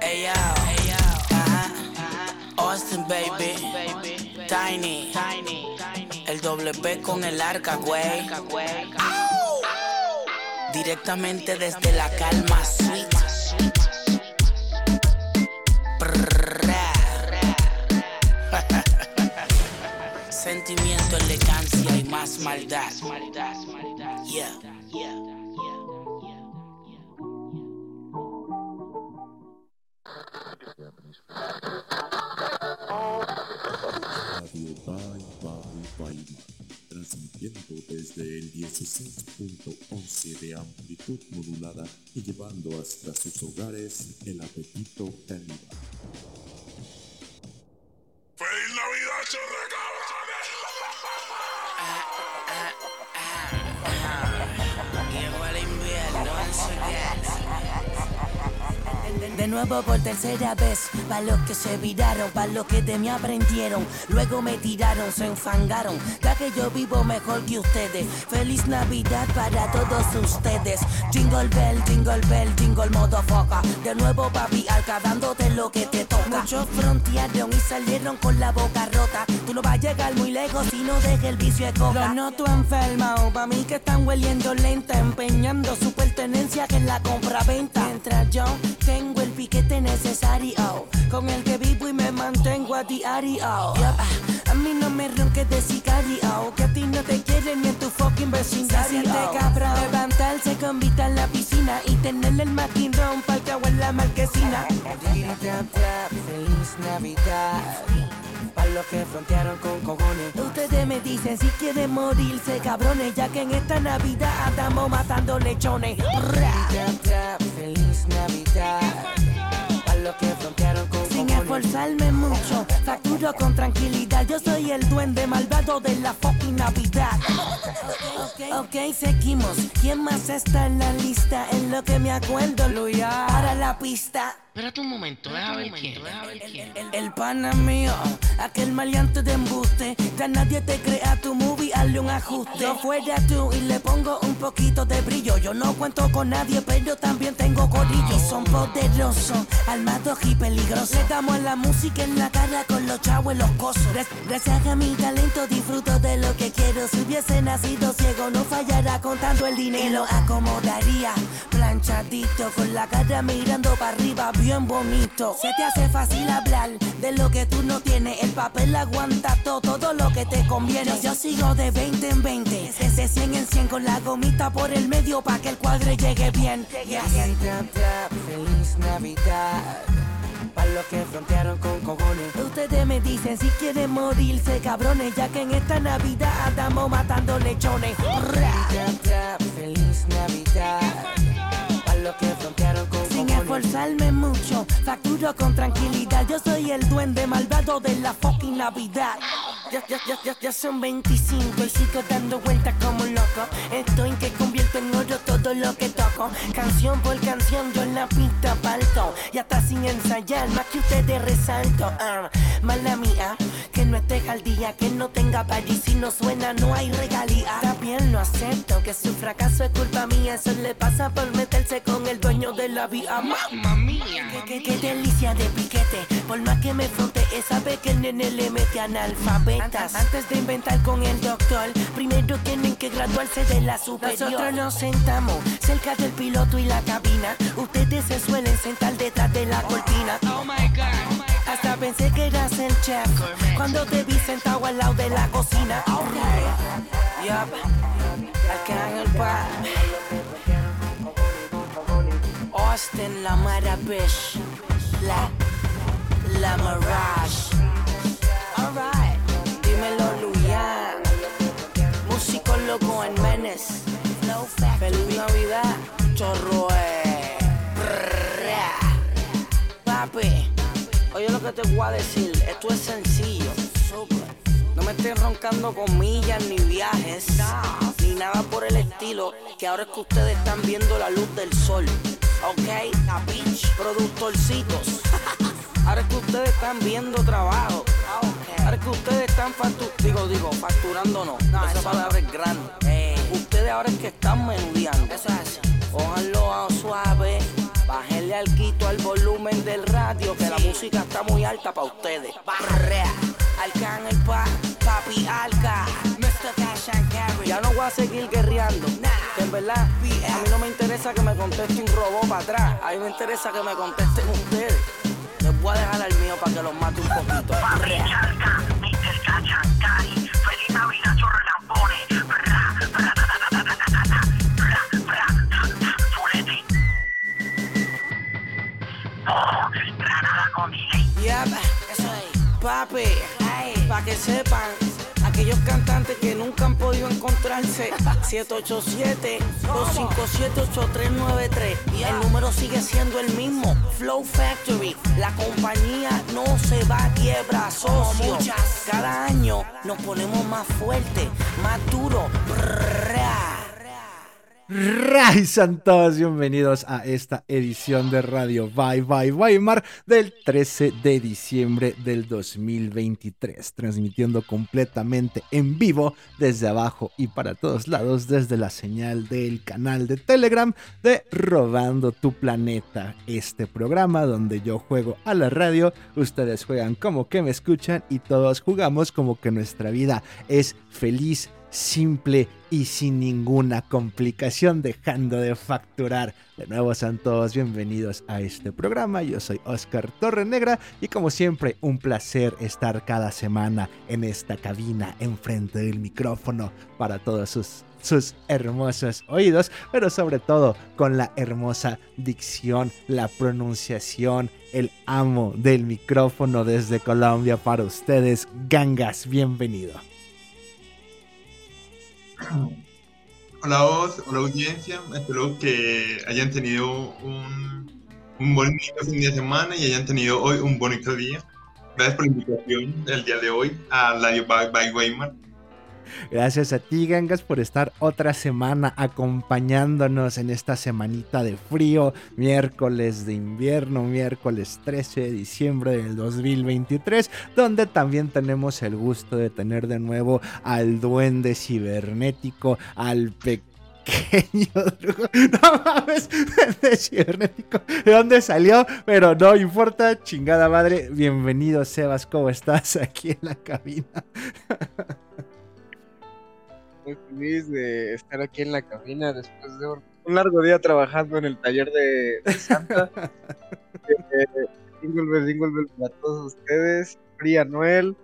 Hey yo, ajá. Austin baby, Tiny, el doble P con el arca, güey. Directamente desde la calma. Prrrra. Sentimiento, elegancia y más maldad. Yeah. Radio Bye Bye Bye transmitiendo desde el 16.11 de amplitud modulada y llevando hasta sus hogares el apetito caníbal. De nuevo por tercera vez, pa' los que se viraron, pa' los que de mí aprendieron, luego me tiraron, se enfangaron, ya que yo vivo mejor que ustedes. Feliz Navidad para todos ustedes. Jingle bell, jingle bell, jingle motherfucker. De nuevo papi, dándote lo que te toca. Muchos frontearon y salieron con la boca rota. Tú no vas a llegar muy lejos si no dejes el vicio de coca. Lo noto enfermo, pa' mí que están hueliendo lenta, empeñando su pertenencia que en la compra-venta. Mientras yo tengo el piquete necesario, con el que vivo y me mantengo a diario. A mí no me ronques de sicario, que a ti no te quieren ni en tu fucking vecindario. Se siente cabrón levantarse con vista en la piscina y tenerle el maquinón pa'l que en la marquesina. Feliz Navidad. Para los que frontearon con cojones. Ustedes me dicen si quieren morirse, cabrones, ya que en esta Navidad andamos matando lechones. Feliz Navidad. Para los que frontearon con Sin esforzarme mucho, facturo con tranquilidad. Yo soy el duende malvado de la fucking Navidad. Ok, seguimos. ¿Quién más está en la lista? En lo que me acuerdo, Luya. Para la pista. Espérate un momento, deja ver quién, ver quién. El, el pana mío, aquel maleante de embuste. Ya nadie te crea tu movie, hazle un ajuste. Yo fuera tú y le pongo un poquito de brillo. Yo no cuento con nadie, pero también tengo corillo. Son poderosos, armados y peligrosos. Le damos la música en la cara con los chavos en los cosos. Gra- Gracias a mi talento disfruto de lo que quiero. Si hubiese nacido ciego, no fallará contando el dinero. Y lo acomodaría planchadito, con la cara mirando para arriba, bien bonito. Se te hace fácil hablar de lo que tú no tienes. El papel aguanta todo, todo lo que te conviene. Yo, yo sigo de 20 en 20, de 100 en 100 con la gomita por el medio para que el cuadre llegue bien. Yes. Feliz Navidad. Para los que frontearon con cojones. Ustedes me dicen si quieren morirse, cabrones, ya que en esta Navidad andamos matando lechones. Feliz Navidad. Para los que frontearon esforzarme mucho, facturo con tranquilidad. Yo soy el duende malvado de la fucking Navidad. Ya, ya, ya, ya, ya son 25 y sigo dando vueltas como loco. Estoy que convierto en oro todo lo que Canción por canción, yo en la pista palto. Y hasta sin ensayar, más que ustedes resalto. Ah, mala mía, que no esté al día, que no tenga y Si no suena, no hay regalía. También lo acepto, que su fracaso es culpa mía. Eso le pasa por meterse con el dueño de la vía. Mamma mía. Qué, qué- qué delicia de piquete. Por más que me frontee, sabe que el nene le mete analfabetas. Antes de inventar con el doctor, primero tienen que graduarse de la superior. Nosotros nos sentamos cerca del piloto y la cabina. Ustedes se suelen sentar detrás de la cortina. Oh my god. Hasta pensé que eras el chef cuando te vi sentado al lado de la cocina. Ok, yup, acá en el bar. Austin, la Mara Bish, la, la Mirage. Alright, dímelo Luyan, músico loco en Menes. Feliz Navidad, Brrra. Papi, oye lo que te voy a decir, esto es sencillo. No me estés roncando con millas ni viajes, ni nada por el estilo, que ahora es que ustedes están viendo la luz del sol. Ok, a bitch, productorcitos. Ahora es que ustedes están viendo trabajo. Ahora es que ustedes están factu digo, digo, facturando no. Esa palabra es grande. Ustedes ahora es que están menudeando. Eso es así. Cójanlo a suave, bájenle al quito al volumen del patio que la música está muy alta para ustedes. Barrea, el pa, papi Alca, Mr. Cash and Carry. Ya no voy a seguir guerreando. En verdad, a mí no me interesa que me conteste un robot para atrás. A mí me interesa que me contesten ustedes. Les voy a dejar al mío para que los mate un poquito. Papi Alca, Mr. Cash and Carry. Feliz Navidad, papi, para que sepan, aquellos cantantes que nunca han podido encontrarse, 787-257-8393. El número sigue siendo el mismo, Flow Factory. La compañía no se va a quiebra, socio. Cada año nos ponemos más fuerte, más duro. Raizan todos bienvenidos a esta edición de Radio Bye Bye Weimar del 13 de diciembre del 2023, transmitiendo completamente en vivo desde abajo y para todos lados desde la señal del canal de Telegram de Robando tu Planeta, este programa donde yo juego a la radio, ustedes juegan como que me escuchan y todos jugamos como que nuestra vida es feliz simple y sin ninguna complicación, dejando de facturar. De nuevo, sean todos bienvenidos a este programa. Yo soy Oscar Torrenegra y como siempre, un placer estar cada semana en esta cabina, enfrente del micrófono, para todos sus sus hermosos oídos, pero sobre todo con la hermosa dicción, la pronunciación, el amo del micrófono desde Colombia para ustedes. Gangas, bienvenido. Hola vos, hola audiencia, espero que hayan tenido un, un bonito fin de semana y hayan tenido hoy un bonito día. Gracias por la invitación del día de hoy a Radio Bye Bye Weimar. Gracias a ti, Gangas, por estar otra semana acompañándonos en esta semanita de frío, miércoles de invierno, miércoles 13 de diciembre del 2023, donde también tenemos el gusto de tener de nuevo al duende cibernético, al pequeño No mames, de cibernético. ¿De dónde salió? Pero no importa, chingada madre. Bienvenido, Sebas. ¿Cómo estás aquí en la cabina? muy feliz de estar aquí en la cabina después de un largo día trabajando en el taller de, Santa. eh, jingle jingle para todos ustedes. Fría Noel.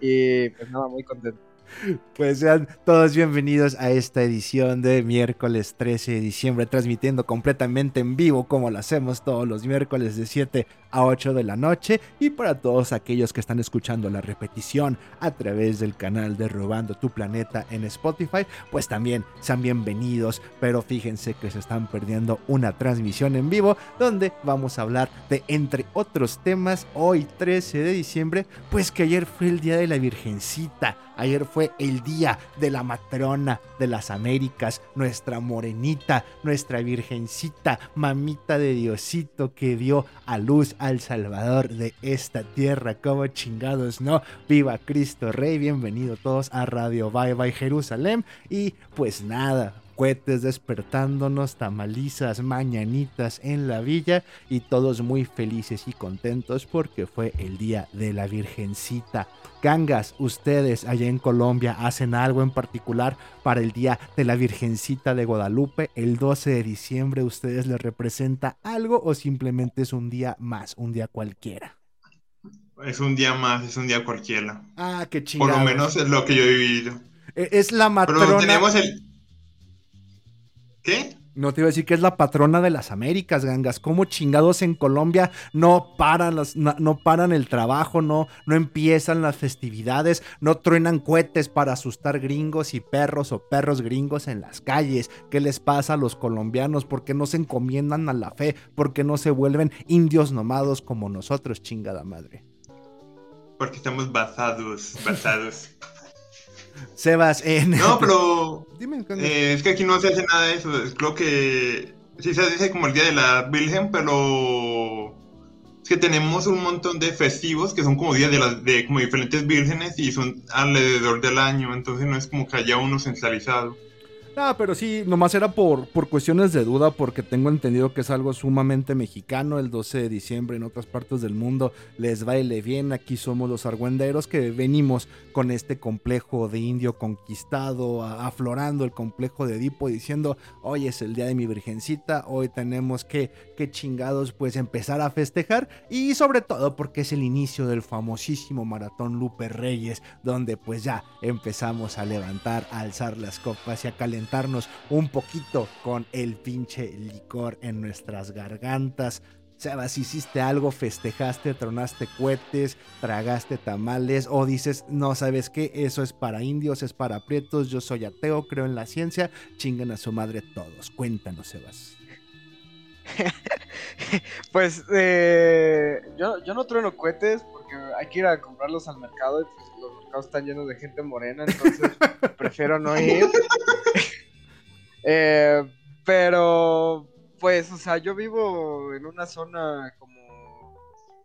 Y pues nada, muy contento. Pues sean todos bienvenidos a esta edición de miércoles 13 de diciembre, transmitiendo completamente en vivo como lo hacemos todos los miércoles de 7 a 8 de la noche. Y para todos aquellos que están escuchando la repetición a través del canal de Robando tu Planeta en Spotify, pues también sean bienvenidos, pero fíjense que se están perdiendo una transmisión en vivo donde vamos a hablar de entre otros temas hoy 13 de diciembre, pues que ayer fue el día de la Virgencita, ayer fue el día de la matrona de las Américas, nuestra morenita, nuestra virgencita, mamita de Diosito que dio a luz al Salvador de esta tierra. Como chingados, ¿no? Viva Cristo Rey, bienvenido todos a Radio Bye Bye Jerusalén. Y pues nada, cohetes despertándonos, tamalizas, mañanitas en la villa y todos muy felices y contentos porque fue el día de la Virgencita. Gangas, ustedes allá en Colombia hacen algo en particular para el día de la Virgencita de Guadalupe. El 12 de diciembre, ¿ustedes les representa algo o simplemente es un día más, un día cualquiera? Es un día más, es un día cualquiera. Ah, qué chingado. Por lo menos es lo que yo he vivido. E, es la matrona. Pero tenemos el, ¿Qué? No te iba a decir que es la patrona de las Américas, gangas. Como chingados en Colombia no paran, no, paran el trabajo, no, no empiezan las festividades, no truenan cohetes para asustar gringos y perros o perros gringos en las calles. ¿Qué les pasa a los colombianos? ¿Por qué no se encomiendan a la fe? ¿Por qué no se vuelven indios nomados como nosotros, chingada madre? Porque estamos basados, basados. Sebas, en... No, pero... Dime, eh, es que aquí no se hace nada de eso. Creo que sí se dice como el Día de la Virgen, pero... Es que tenemos un montón de festivos que son como días de, las, de como diferentes vírgenes y son alrededor del año, entonces no es como que haya uno centralizado. Ah, pero sí, nomás era por, por cuestiones de duda, porque tengo entendido que es algo sumamente mexicano. El 12 de diciembre en otras partes del mundo les baile bien. Aquí somos los argüenderos que venimos con este complejo de indio conquistado, aflorando el complejo de Edipo, diciendo: Hoy es el día de mi virgencita, hoy tenemos que, que chingados, pues empezar a festejar. Y sobre todo porque es el inicio del famosísimo maratón Lupe Reyes, donde pues ya empezamos a levantar, a alzar las copas y a calentar un poquito con el pinche licor en nuestras gargantas. Sebas, hiciste algo, festejaste, tronaste cohetes, tragaste tamales o dices, no sabes qué, eso es para indios, es para prietos, yo soy ateo, creo en la ciencia, chingan a su madre todos. Cuéntanos, Sebas. pues eh, yo, yo no trueno cohetes porque hay que ir a comprarlos al mercado y pues los mercados están llenos de gente morena, entonces prefiero no ir. Eh, pero, pues, o sea, yo vivo en una zona como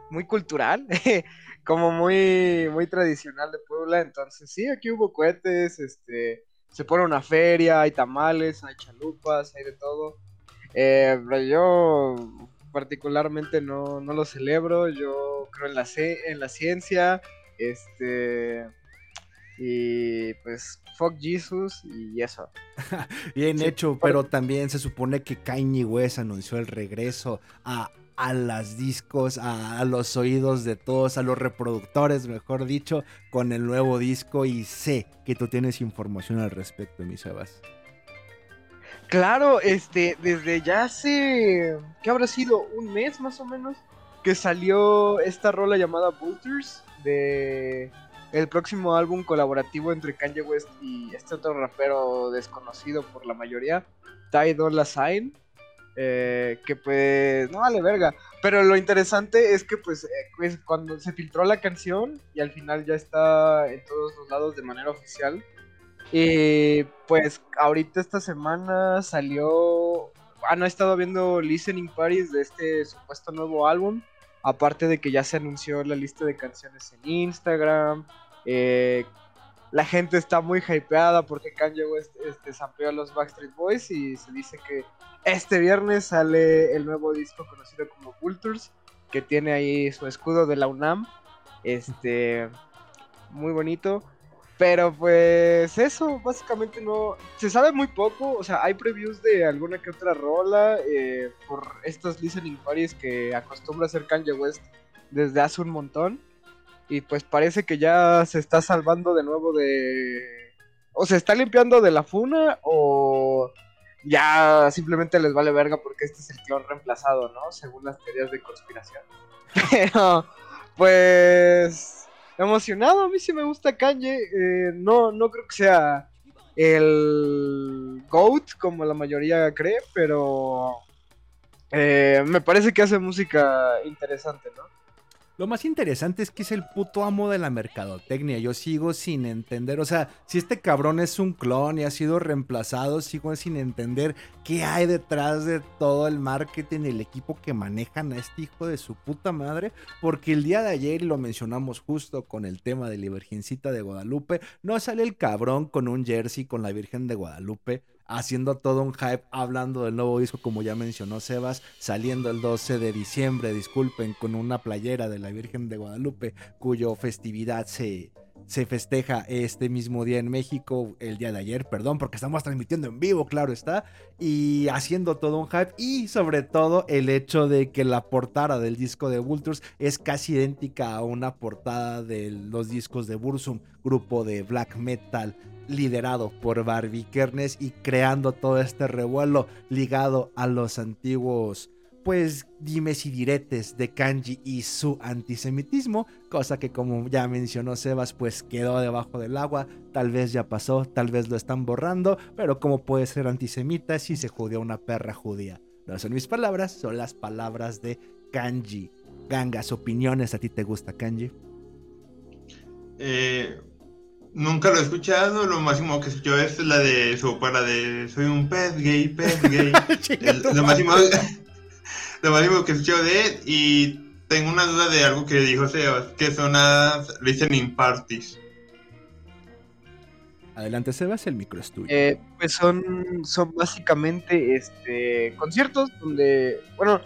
muy cultural, como muy, muy tradicional de Puebla, entonces sí, aquí hubo cohetes, este, se pone una feria, hay tamales, hay chalupas, hay de todo. Eh, pero yo particularmente no, no, lo celebro, yo creo en la, en la ciencia, este y pues, fuck Jesus y eso. Bien hecho, pero también se supone que Kanye West anunció el regreso a, a las discos, a, los oídos de todos, a los reproductores, mejor dicho, con el nuevo disco. Y sé que tú tienes información al respecto, mi Sebas. Claro, este, desde ya hace, ¿qué habrá sido? Un mes más o menos, que salió esta rola llamada Booters de el próximo álbum colaborativo entre Kanye West y este otro rapero desconocido por la mayoría, Ty Dolla Sign. Eh, que pues no vale verga. Pero lo interesante es que pues, eh, cuando se filtró la canción y al final ya está en todos los lados de manera oficial. Y pues ahorita esta semana salió... Ah, no estado viendo listening parties de este supuesto nuevo álbum. Aparte de que ya se anunció la lista de canciones en Instagram. Eh, la gente está muy hypeada porque Kanye West este, a los Backstreet Boys y se dice que este viernes sale el nuevo disco conocido como Vultures, que tiene ahí su escudo de la UNAM. Este, muy bonito. Pero pues eso, básicamente no. Se sabe muy poco, o sea, hay previews de alguna que otra rola eh, por estos listening parties que acostumbra hacer Kanye West desde hace un montón. Y pues parece que ya se está salvando de nuevo de... O se está limpiando de la funa o ya simplemente les vale verga porque este es el clon reemplazado, ¿no? Según las teorías de conspiración. Pero, pues, emocionado, a mí sí me gusta Kanye. Eh, no, no creo que sea el GOAT como la mayoría cree, pero eh, me parece que hace música interesante, ¿no? Lo más interesante es que es el puto amo de la mercadotecnia. Yo sigo sin entender. O sea, si este cabrón es un clon y ha sido reemplazado, sigo sin entender qué hay detrás de todo el marketing el equipo que manejan a este hijo de su puta madre. Porque el día de ayer, lo mencionamos justo con el tema de la Virgencita de Guadalupe, no sale el cabrón con un jersey con la Virgen de Guadalupe haciendo todo un hype, hablando del nuevo disco, como ya mencionó Sebas, saliendo el 12 de diciembre, disculpen, con una playera de la Virgen de Guadalupe, cuyo festividad se, se festeja este mismo día en México, el día de ayer, perdón, porque estamos transmitiendo en vivo, claro está, y haciendo todo un hype, y sobre todo el hecho de que la portada del disco de Vultures es casi idéntica a una portada de los discos de Bursum, grupo de black metal liderado por Barbie Kernes y creando todo este revuelo ligado a los antiguos pues dimes y diretes de Kanji y su antisemitismo, cosa que como ya mencionó Sebas, pues quedó debajo del agua, tal vez ya pasó, tal vez lo están borrando, pero como puede ser antisemita si se judía una perra judía. No son mis palabras, son las palabras de Kanji. Gangas, opiniones, ¿a ti te gusta Kanji? Eh, Nunca lo he escuchado, lo máximo que escucho es la de su para de soy un pez gay, pez gay. lo, máximo, lo máximo que escucho de él y tengo una duda de algo que dijo Sebas, que son las listening parties. Adelante, Sebas, el micro es tuyo. Eh, pues son, son básicamente este, conciertos donde, bueno,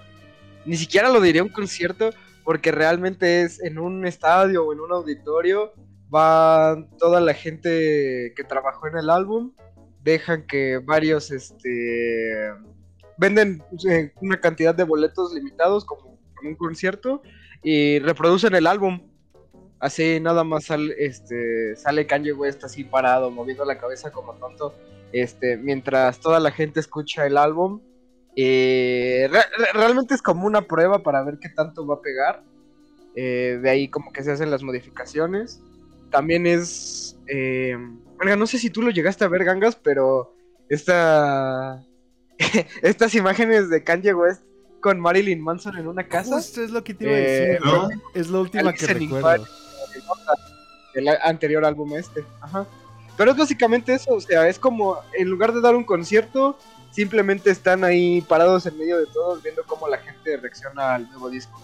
ni siquiera lo diría un concierto, porque realmente es en un estadio o en un auditorio, va toda la gente que trabajó en el álbum, dejan que varios, este, venden eh, una cantidad de boletos limitados como, como un concierto y reproducen el álbum Así nada más sale, este, sale Kanye West así parado, moviendo la cabeza como tonto, este, mientras toda la gente escucha el álbum. Eh, realmente es como una prueba para ver qué tanto va a pegar. Eh, de ahí como que se hacen las modificaciones. También es... Eh, no sé si tú lo llegaste a ver, Gangas, pero esta... estas imágenes de Kanye West con Marilyn Manson en una casa. Justo es lo que te iba a decir. Eh, ¿no? Es lo última que recuerdo el anterior álbum este. Ajá. Pero es básicamente eso, o sea, es como en lugar de dar un concierto, simplemente están ahí parados en medio de todos viendo cómo la gente reacciona al nuevo disco.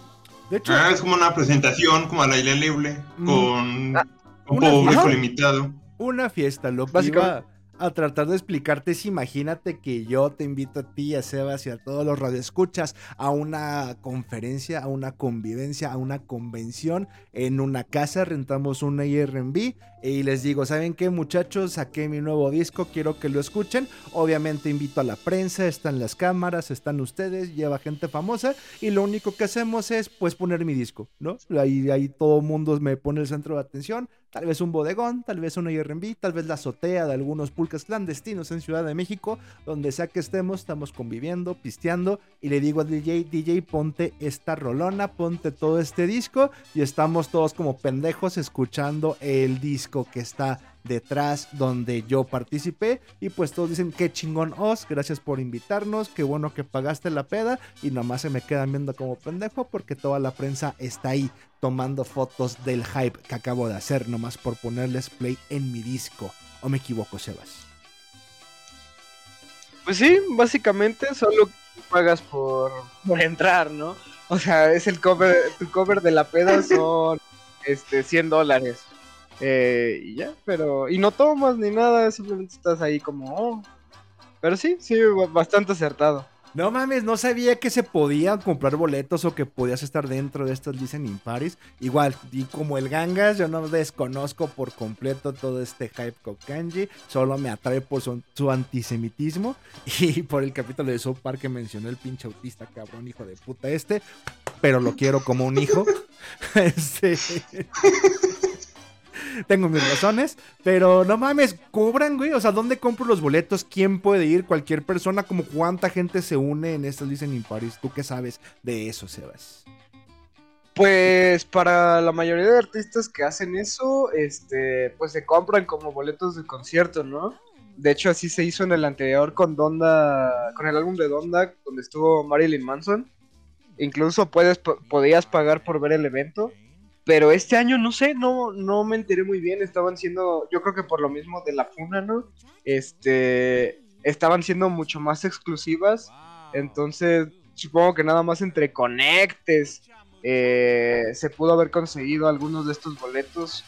De hecho, ah, es como una presentación como a la isla libre mm. con ah, un público limitado. Una fiesta, lo que iba a tratar de explicarte imagínate que yo te invito a ti, a Sebas y a todos los radioescuchas a una conferencia, a una convivencia, a una convención en una casa, rentamos un Airbnb y les digo, ¿saben qué muchachos? Saqué mi nuevo disco, quiero que lo escuchen. Obviamente invito a la prensa, están las cámaras, están ustedes, lleva gente famosa y lo único que hacemos es pues poner mi disco, ¿no? Ahí, ahí todo mundo me pone el centro de atención Tal vez un bodegón, tal vez un IRB, tal vez la azotea de algunos pulques clandestinos en Ciudad de México, donde sea que estemos, estamos conviviendo, pisteando, y le digo al DJ, DJ, ponte esta rolona, ponte todo este disco, y estamos todos como pendejos escuchando el disco que está detrás donde yo participé y pues todos dicen qué chingón os, gracias por invitarnos, qué bueno que pagaste la peda y nomás se me quedan viendo como pendejo porque toda la prensa está ahí tomando fotos del hype que acabo de hacer nomás por ponerles play en mi disco. ¿O me equivoco, Sebas? Pues sí, básicamente solo pagas por, por entrar, ¿no? O sea, es el cover, tu cover de la peda son este 100 dólares. Eh, y ya, pero. Y no tomas ni nada, simplemente estás ahí como. Oh. Pero sí, sí, bastante acertado. No mames, no sabía que se podían comprar boletos o que podías estar dentro de estos listening parties. Igual, y como el Gangas, yo no desconozco por completo todo este hype con Kanji. Solo me atrae por su, su, antisemitismo y por el capítulo de South Park que mencionó el pinche autista cabrón, hijo de puta este. Pero lo quiero como un hijo. este. Tengo mis razones. Pero no mames, cobran, güey. O sea, ¿dónde compro los boletos? ¿Quién puede ir? Cualquier persona. Como cuánta gente se une en estos Listening Paris. ¿Tú qué sabes de eso, Sebas? Pues para la mayoría de artistas que hacen eso, este, pues se compran como boletos de concierto, ¿no? De hecho, así se hizo en el anterior con Donda, con el álbum de Donda, donde estuvo Marilyn Manson. Incluso puedes, podías pagar por ver el evento. Pero este año, no sé, no, no me enteré muy bien. Estaban siendo, yo creo que por lo mismo de la funa, ¿no? Este, estaban siendo mucho más exclusivas. Entonces, supongo que nada más entre conectes eh, se pudo haber conseguido algunos de estos boletos.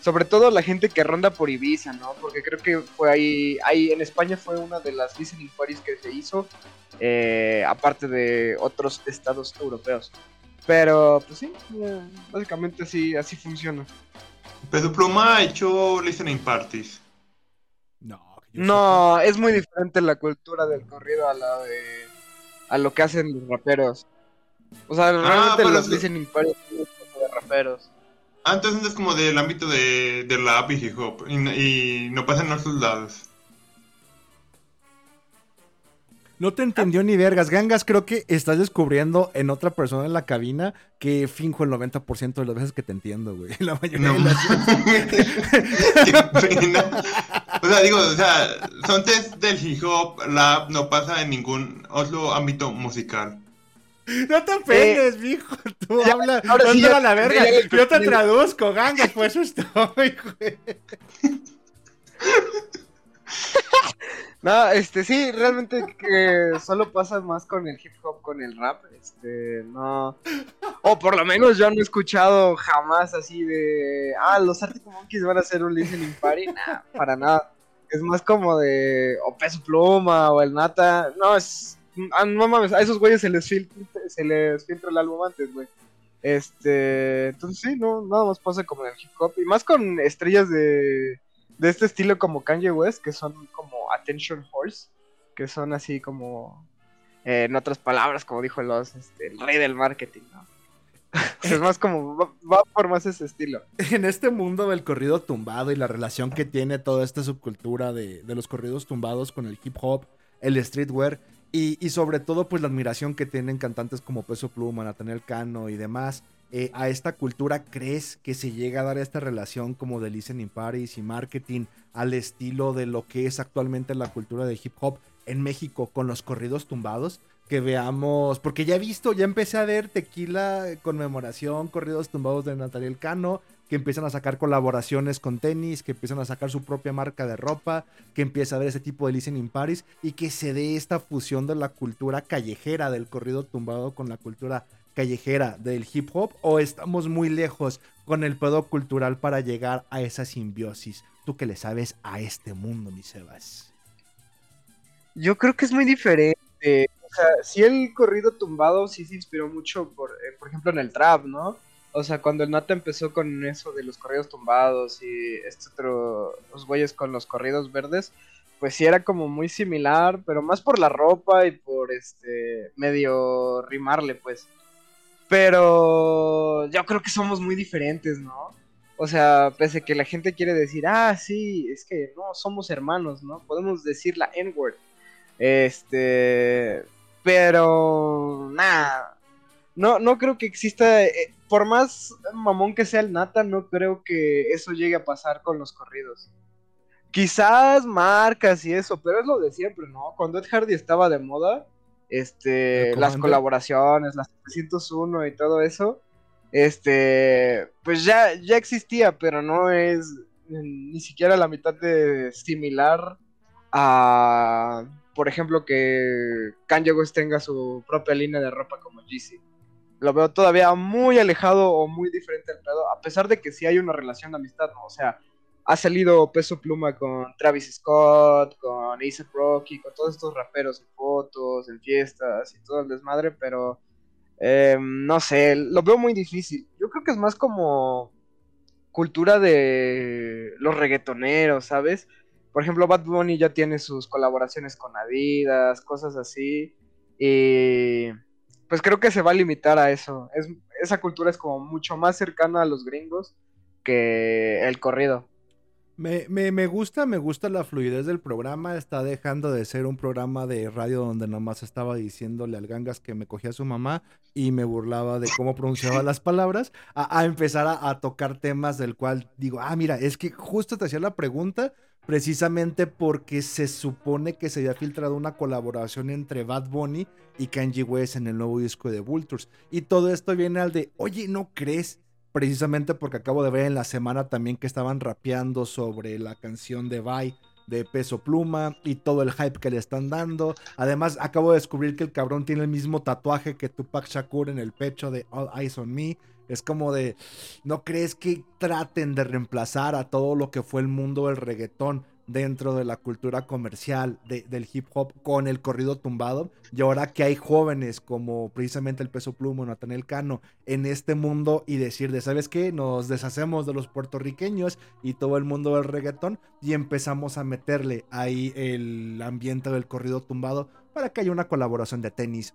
Sobre todo la gente que ronda por Ibiza, ¿no? Porque creo que fue ahí, ahí en España fue una de las listening parties que se hizo, eh, aparte de otros estados europeos. Pero, pues sí, básicamente así, así funciona. Pedro Pluma ha hecho listening parties. No, no, es muy diferente la cultura del corrido a la de a lo que hacen los raperos. O sea, ah, realmente los listening parties son de raperos. Ah, entonces es como del ámbito de, de la y hip hop y, y no pasan a otros lados. No te entendió ni vergas. Gangas, creo que estás descubriendo en otra persona en la cabina que finjo el 90% de las veces que te entiendo, güey. La mayoría de las O sea, digo, o sea, son test del hip hop, la no pasa en ningún otro ámbito musical. No te pegues, eh, mijo. Tú habla, ahora sí, a la verga. Yo te traduzco, gangas, pues eso estoy, güey. No, este, sí, realmente que solo pasa más con el hip hop, con el rap, este, no, o por lo menos yo no he escuchado jamás así de, ah, los Arctic Monkeys van a hacer un listening party, nah, para nada, es más como de, o Peso Pluma, o el Nata, no, es, ah, no mames, a esos güeyes se les filtra, se les filtra el álbum antes, güey, este, entonces sí, no, nada más pasa como en el hip hop, y más con estrellas de de este estilo como Kanye West, que son como attention horse, que son así como, eh, en otras palabras, como dijo los, este, el rey del marketing, ¿no? es más como, va, por más ese estilo. En este mundo del corrido tumbado y la relación que tiene toda esta subcultura de, de los corridos tumbados con el hip hop, el streetwear, y, y, sobre todo pues la admiración que tienen cantantes como Peso Pluma, Nathaniel Cano y demás, eh, a esta cultura crees que se llega a dar esta relación como de listening parties y marketing al estilo de lo que es actualmente la cultura de hip hop en México con los corridos tumbados? Que veamos, porque ya he visto, ya empecé a ver tequila, conmemoración, corridos tumbados de Natalia Cano, que empiezan a sacar colaboraciones con tenis, que empiezan a sacar su propia marca de ropa, que empieza a ver ese tipo de listening parties y que se dé esta fusión de la cultura callejera del corrido tumbado con la cultura callejera del hip hop o estamos muy lejos con el pedo cultural para llegar a esa simbiosis? Tú que le sabes a este mundo, mi Sebas. Yo creo que es muy diferente. O sea, si el corrido tumbado sí se inspiró mucho, por, eh, por ejemplo, en el trap, ¿no? O sea, cuando el Nata empezó con eso de los corridos tumbados y este otro, los güeyes con los corridos verdes, pues sí era como muy similar, pero más por la ropa y por este medio rimarle, pues. Pero yo creo que somos muy diferentes, ¿no? O sea, pese a que la gente quiere decir, ah, sí, es que no, somos hermanos, ¿no? Podemos decir la N-word. Este. Pero. Nada. No, no creo que exista. Eh, por más mamón que sea el Nata, no creo que eso llegue a pasar con los corridos. Quizás marcas y eso, pero es lo de siempre, ¿no? Cuando Ed Hardy estaba de moda, este, las colaboraciones, las 301 y todo eso, este, pues ya, ya existía, pero no es ni siquiera la mitad de similar a, por ejemplo, que Kanye West tenga su propia línea de ropa como Yeezy. Lo veo todavía muy alejado o muy diferente al pedo, a pesar de que sí hay una relación de amistad, ¿no? O sea, ha salido Peso Pluma con Travis Scott, con A$AP Rocky, con todos estos raperos en fotos, en fiestas y todo el desmadre, pero eh, no sé, lo veo muy difícil. Yo creo que es más como cultura de los reggaetoneros, ¿sabes? Por ejemplo, Bad Bunny ya tiene sus colaboraciones con Adidas, cosas así, y pues creo que se va a limitar a eso. Es, esa cultura es como mucho más cercana a los gringos que el corrido. Me, me, gusta, me gusta la fluidez del programa. Está dejando de ser un programa de radio donde nomás estaba diciéndole al gangas que me cogía a su mamá y me burlaba de cómo pronunciaba las palabras, a, empezar a, tocar temas del cual digo, ah, mira, es que justo te hacía la pregunta precisamente porque se supone que se había filtrado una colaboración entre Bad Bunny y Kanye West en el nuevo disco de Vultures. Y todo esto viene al de, oye, ¿no crees? Precisamente porque acabo de ver en la semana también que estaban rapeando sobre la canción de Bye de Peso Pluma y todo el hype que le están dando. Además, acabo de descubrir que el cabrón tiene el mismo tatuaje que Tupac Shakur en el pecho de All Eyes on Me. Es como de, ¿no crees que traten de reemplazar a todo lo que fue el mundo del reggaetón dentro de la cultura comercial del hip hop con el corrido tumbado. Y ahora que hay jóvenes como precisamente el Peso Plumo, Nathaniel Cano, en este mundo y decir de, ¿sabes qué? Nos deshacemos de los puertorriqueños y todo el mundo del reggaetón y empezamos a meterle ahí el ambiente del corrido tumbado para que haya una colaboración de tenis,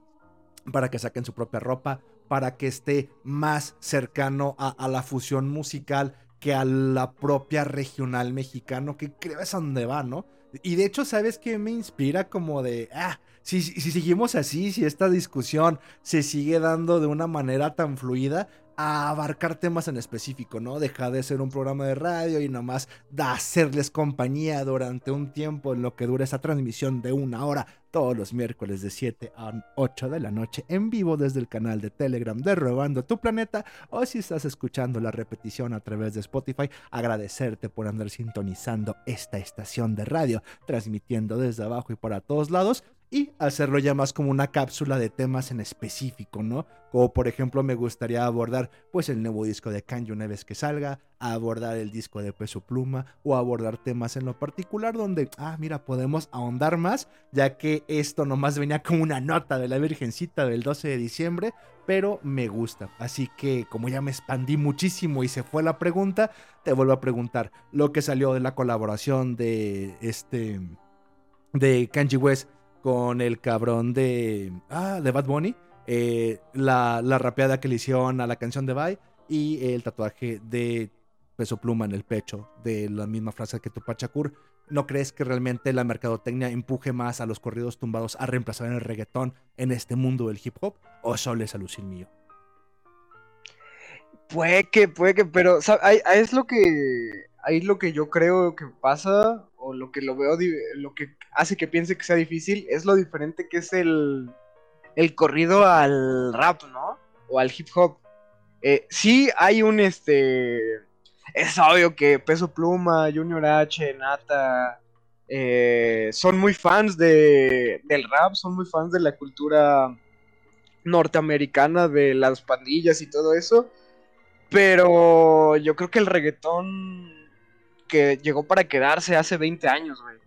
para que saquen su propia ropa, para que esté más cercano a la fusión musical que a la propia regional mexicano, que creo es a donde va, ¿no? Y de hecho, ¿sabes qué me inspira? Como de, ah, si, si, seguimos así, si esta discusión se sigue dando de una manera tan fluida, a abarcar temas en específico, ¿no? Deja de ser un programa de radio y nomás da hacerles compañía durante un tiempo en lo que dura esa transmisión de una hora todos los miércoles de 7 a 8 de la noche en vivo desde el canal de Telegram de Robando tu Planeta o si estás escuchando la repetición a través de Spotify, agradecerte por andar sintonizando esta estación de radio, transmitiendo desde abajo y para todos lados y hacerlo ya más como una cápsula de temas en específico, ¿no? Como por ejemplo me gustaría abordar pues el nuevo disco de Kanye una vez que salga, abordar el disco de Peso Pluma o abordar temas en lo particular donde, ah, mira, podemos ahondar más, ya que esto nomás venía como una nota de la Virgencita del 12 de diciembre, pero me gusta. Así que como ya me expandí muchísimo y se fue la pregunta, te vuelvo a preguntar, lo que salió de la colaboración de este de Kanye West con el cabrón de. Ah, de Bad Bunny. Eh, la, la, rapeada que le hicieron a la canción de Bye. Y el tatuaje de peso pluma en el pecho. De la misma frase que Tupac Shakur. ¿No crees que realmente la mercadotecnia empuje más a los corridos tumbados a reemplazar el reggaetón en este mundo del hip hop? ¿O solo es alucin mío? Puede que, puede que, pero es lo que. Ahí lo que yo creo que pasa o lo que lo veo, lo que hace que piense que sea difícil, es lo diferente que es el, el corrido al rap, ¿no? O al hip hop. Eh, sí hay un, este, es obvio que Peso Pluma, Junior H, Nata, eh, son muy fans de, del rap, son muy fans de la cultura norteamericana, de las pandillas y todo eso. Pero yo creo que el reggaetón que llegó para quedarse hace 20 años, güey.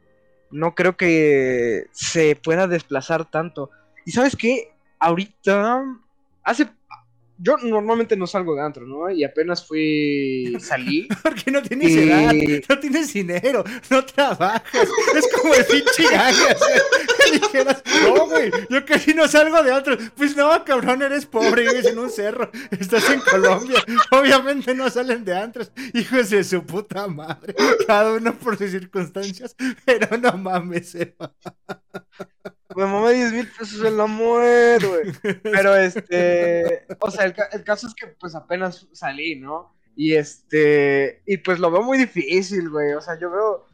No creo que se pueda desplazar tanto. Y sabes qué, ahorita, hace yo normalmente no salgo de antro, ¿no? Y apenas fui, salí. Porque no tienes edad, no tienes dinero, no trabajas. Es como el pinche dijeras, no, güey, yo casi no salgo de antro. Pues no, cabrón, eres pobre, vives en un cerro, estás en Colombia. Obviamente no salen de antros. Hijos de su puta madre. Cada uno por sus circunstancias, pero no mames, Eva. Me mamé 10 mil pesos en la muerte, güey. Pero este, o sea, el, caso es que pues apenas salí, ¿no? Y este, y pues lo veo muy difícil, güey. O sea, yo veo,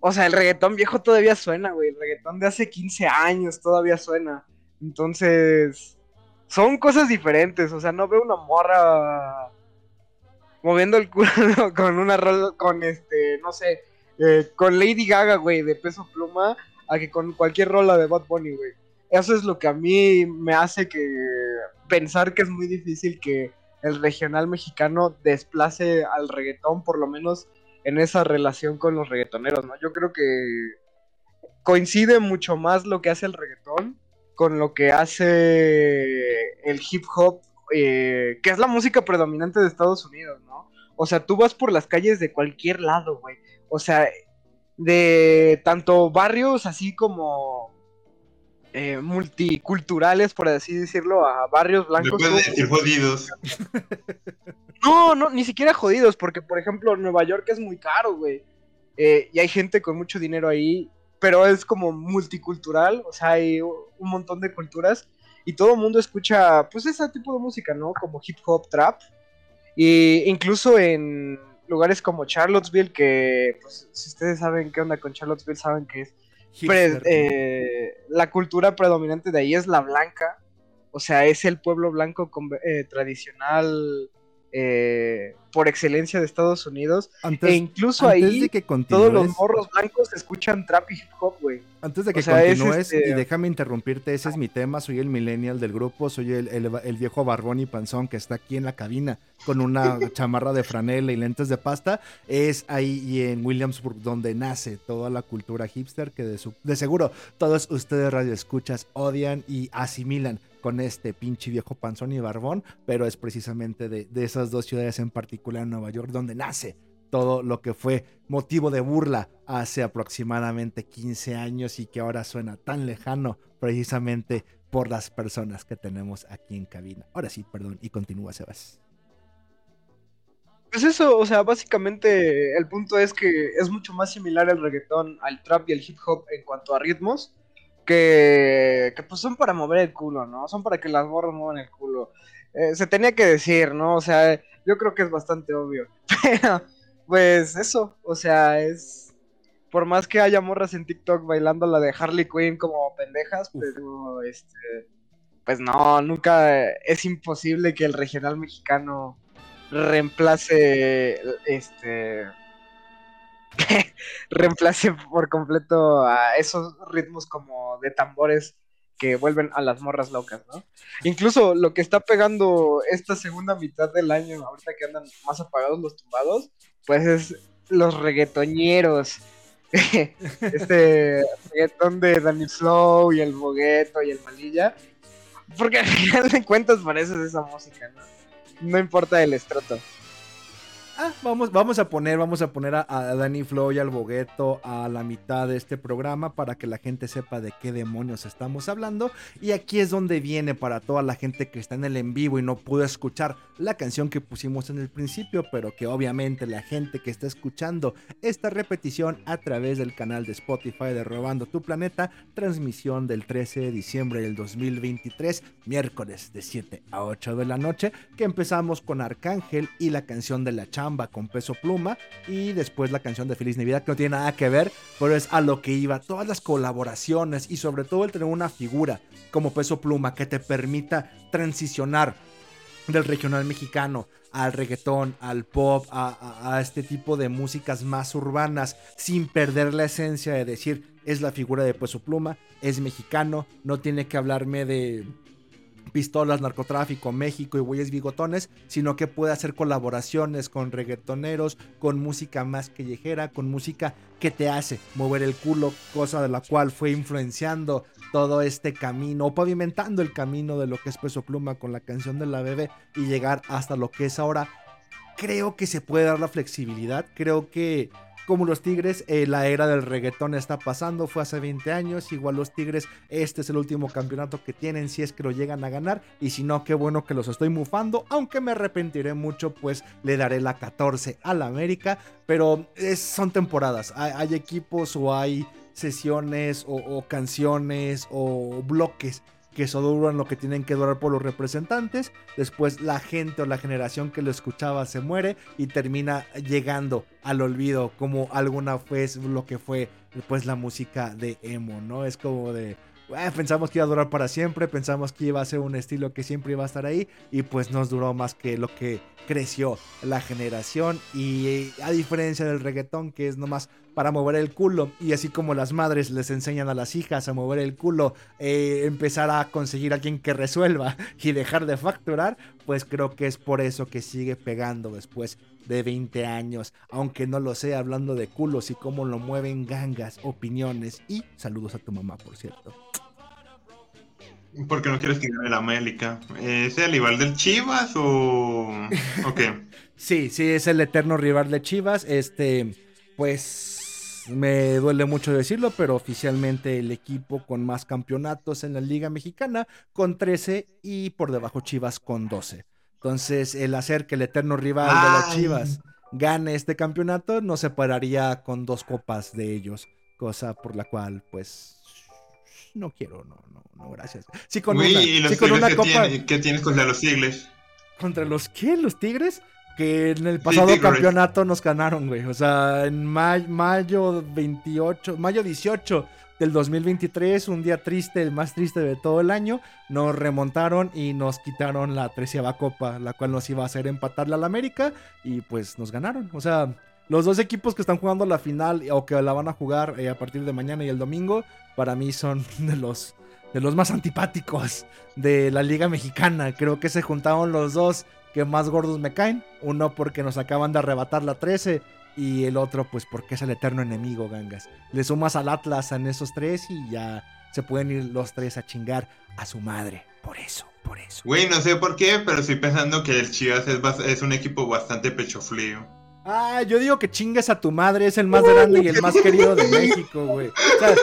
o sea, el reggaetón viejo todavía suena, güey. El reggaetón de hace 15 años todavía suena. Entonces, son cosas diferentes. O sea, no veo una morra moviendo el culo con una rola, con este, no sé, eh, con Lady Gaga, güey, de peso pluma a que con cualquier rola de Bad Bunny, güey. Eso es lo que a mí me hace que pensar que es muy difícil que el regional mexicano desplace al reggaetón, por lo menos en esa relación con los reggaetoneros, ¿no? Yo creo que coincide mucho más lo que hace el reggaetón con lo que hace el hip hop, eh, que es la música predominante de Estados Unidos, ¿no? O sea, tú vas por las calles de cualquier lado, güey. O sea, de tanto barrios así como eh, multiculturales, por así decirlo, a barrios blancos. decir jodidos. No, no, ni siquiera jodidos, porque por ejemplo Nueva York es muy caro, güey. Eh, y hay gente con mucho dinero ahí, pero es como multicultural, o sea, hay un montón de culturas y todo el mundo escucha, pues, ese tipo de música, ¿no? Como hip hop, trap. Y incluso en lugares como Charlottesville, que pues, si ustedes saben qué onda con Charlottesville, saben que es eh, la cultura predominante de ahí es la blanca, o sea, es el pueblo blanco eh, tradicional eh, por excelencia de Estados Unidos. e incluso ahí todos los morros blancos escuchan trap y hip hop, güey. Antes de que continúes, y este déjame interrumpirte, ese es mi tema, soy el millennial del grupo, soy el, viejo barbón y panzón que está aquí en la cabina con una chamarra de franela y lentes de pasta. Es ahí en Williamsburg donde nace toda la cultura hipster que de, de seguro todos ustedes radioescuchas odian y asimilan con este pinche viejo panzón y barbón, pero es precisamente de, esas dos ciudades en particular Nueva York donde nace todo lo que fue motivo de burla hace aproximadamente 15 años y que ahora suena tan lejano precisamente por las personas que tenemos aquí en cabina. Ahora sí, perdón, y continúa, Sebas. Pues eso, o sea, básicamente el punto es que es mucho más similar el reggaetón al trap y el hip hop en cuanto a ritmos, que, pues son para mover el culo, ¿no? Son para que las morras muevan el culo. Eh, se tenía que decir, ¿no? O sea, yo creo que es bastante obvio. Pero, pues eso, o sea, es... por más que haya morras en TikTok bailando la de Harley Quinn como pendejas, pero este, pues no, nunca es imposible que el regional mexicano reemplace este reemplace por completo a esos ritmos como de tambores que vuelven a las morras locas, ¿no? Incluso lo que está pegando esta segunda mitad del año, ahorita que andan más apagados los tumbados, pues es los reggaetoñeros. este reggaetón de Danny Flow y el Bogueto y el Malilla. Porque al final de cuentas pareces esa música, ¿no? No importa el estrato. Ah, vamos, vamos a poner, vamos a poner a, Danny Flow y al Bogueto a la mitad de este programa para que la gente sepa de qué demonios estamos hablando. Y aquí es donde viene para toda la gente que está en el en vivo y no pudo escuchar la canción que pusimos en el principio, pero que obviamente la gente que está escuchando esta repetición a través del canal de Spotify de Robando tu Planeta, transmisión del 13 de diciembre del 2023, miércoles de 7 a 8 de la noche, que empezamos con Arcángel y la canción de la con peso pluma y después la canción de Feliz Navidad que no tiene nada que ver, pero es a lo que iba. Todas las colaboraciones y sobre todo el tener una figura como peso pluma que te permita transicionar del regional mexicano al reggaetón, al pop, a, a, este tipo de músicas más urbanas, sin perder la esencia de decir, es la figura de Peso Pluma, es mexicano, no tiene que hablarme de pistolas, narcotráfico, México y güeyes bigotones, sino que puede hacer colaboraciones con reggaetoneros, con música más callejera, con música que te hace mover el culo, cosa de la cual fue influenciando todo este camino, o pavimentando el camino de lo que es Peso Pluma con la canción de la bebé y llegar hasta lo que es ahora. Creo que se puede dar la flexibilidad, creo que como los Tigres, eh, la era del reggaetón está pasando, fue hace 20 años, igual los Tigres, este es el último campeonato que tienen, si es que lo llegan a ganar, y si no, qué bueno que los estoy mufando, aunque me arrepentiré mucho, pues le daré la 14 a la América, pero son temporadas, hay, equipos o hay sesiones o canciones o bloques que eso duran lo que tienen que durar por los representantes. Después la gente o la generación que lo escuchaba se muere y termina llegando al olvido como alguna vez lo que fue pues la música de emo, ¿no? Es como de eh, pensamos que iba a durar para siempre, pensamos que iba a ser un estilo que siempre iba a estar ahí y pues nos duró más que lo que creció la generación. Y eh, a diferencia del reggaetón que es nomás para mover el culo y así como las madres les enseñan a las hijas a mover el culo, eh, empezar a conseguir a quien que resuelva y dejar de facturar, pues creo que es por eso que sigue pegando después de 20 años, aunque no lo sé, hablando de culos y cómo lo mueven gangas, opiniones y saludos a tu mamá, por cierto. ¿Por qué no quieres que gane la América? ¿Es el rival del Chivas o, o qué? sí, sí, es el eterno rival de Chivas. Este, pues me duele mucho decirlo, pero oficialmente el equipo con más campeonatos en la Liga Mexicana, con 13 y por debajo Chivas con 12. Entonces, el hacer que el eterno rival de las Chivas gane este campeonato nos separaría con dos copas de ellos, cosa por la cual, pues, no quiero, no, no, no, gracias. Sí, con una, ¿y los con una copa. ¿Qué tienes contra los Tigres? ¿Contra los qué? ¿Los Tigres? Que en el pasado campeonato nos ganaron, güey. O sea, en mayo 28, mayo 18 del 2023, un día triste, el más triste de todo el año, nos remontaron y nos quitaron la treceava copa, la cual nos iba a hacer empatarla al América y pues nos ganaron. O sea, los dos equipos que están jugando la final o que la van a jugar eh, a partir de mañana y el domingo, para mí son de los, de los más antipáticos de la Liga Mexicana. Creo que se juntaron los dos que más gordos me caen. Uno porque nos acaban de arrebatar la 13 y el otro, pues porque es el eterno enemigo, gangas. Le sumas al Atlas en esos tres y ya se pueden ir los tres a chingar a su madre. Por eso, por eso. Güey, no sé por qué, pero estoy pensando que el Chivas es, es un equipo bastante pecho frío. Ah, yo digo que chingues a tu madre, es el más grande y el más querido de México, güey. O sea,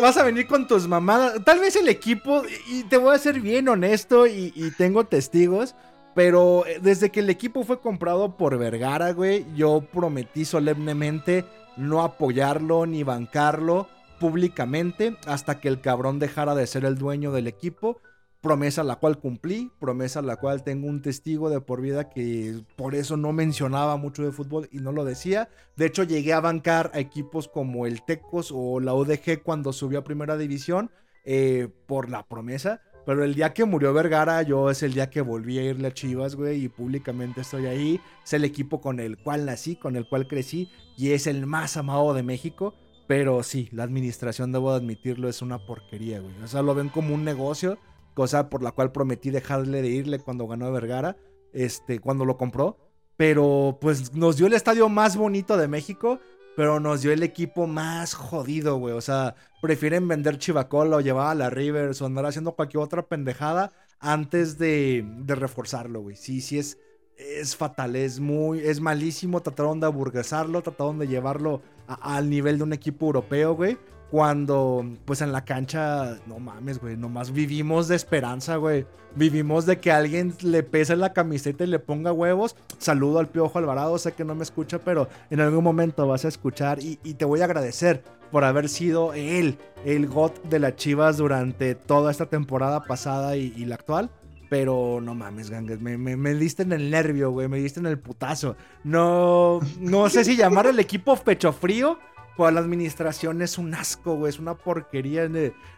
vas a venir con tus mamadas. Tal vez el equipo, y te voy a ser bien honesto y, y tengo testigos. Pero eh, desde que el equipo fue comprado por Vergara, güey, yo prometí solemnemente no apoyarlo ni bancarlo públicamente hasta que el cabrón dejara de ser el dueño del equipo. promesa la cual cumplí, promesa la cual tengo un testigo de por vida que por eso no mencionaba mucho de fútbol y no lo decía. De hecho, llegué a bancar a equipos como el Tecos o la UDG cuando subió a primera división eh, por la promesa. Pero el día que murió Vergara, yo es el día que volví a irle a Chivas, güey, y públicamente estoy ahí. Es el equipo con el cual nací, con el cual crecí, y es el más amado de México. Pero sí, la administración, debo admitirlo, es una porquería, güey. O sea, lo ven como un negocio, cosa por la cual prometí dejarle de irle cuando ganó Vergara, este, cuando lo compró. Pero pues nos dio el estadio más bonito de México pero nos dio el equipo más jodido, güey. O sea, prefieren vender Chivacola o llevar a la Rivers o andar haciendo cualquier otra pendejada antes de, de reforzarlo, güey. Sí, sí es, es fatal, es muy, es malísimo. Trataron de aburguesarlo, trataron de llevarlo al nivel de un equipo europeo, güey cuando pues en la cancha, no mames, güey, nomás vivimos de esperanza, güey. Vivimos de que alguien le pese la camiseta y le ponga huevos. Saludo al Piojo Alvarado, sé que no me escucha, pero en algún momento vas a escuchar y, te voy a agradecer por haber sido él, el GOT de las Chivas durante toda esta temporada pasada y, la actual. Pero no mames, gangues, me, me, diste en el nervio, güey, me diste en el putazo. No, no sé si llamar el equipo pecho frío pues la administración es un asco, güey. Es una porquería.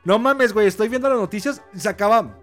No mames, güey. Estoy viendo las noticias. Se acaba.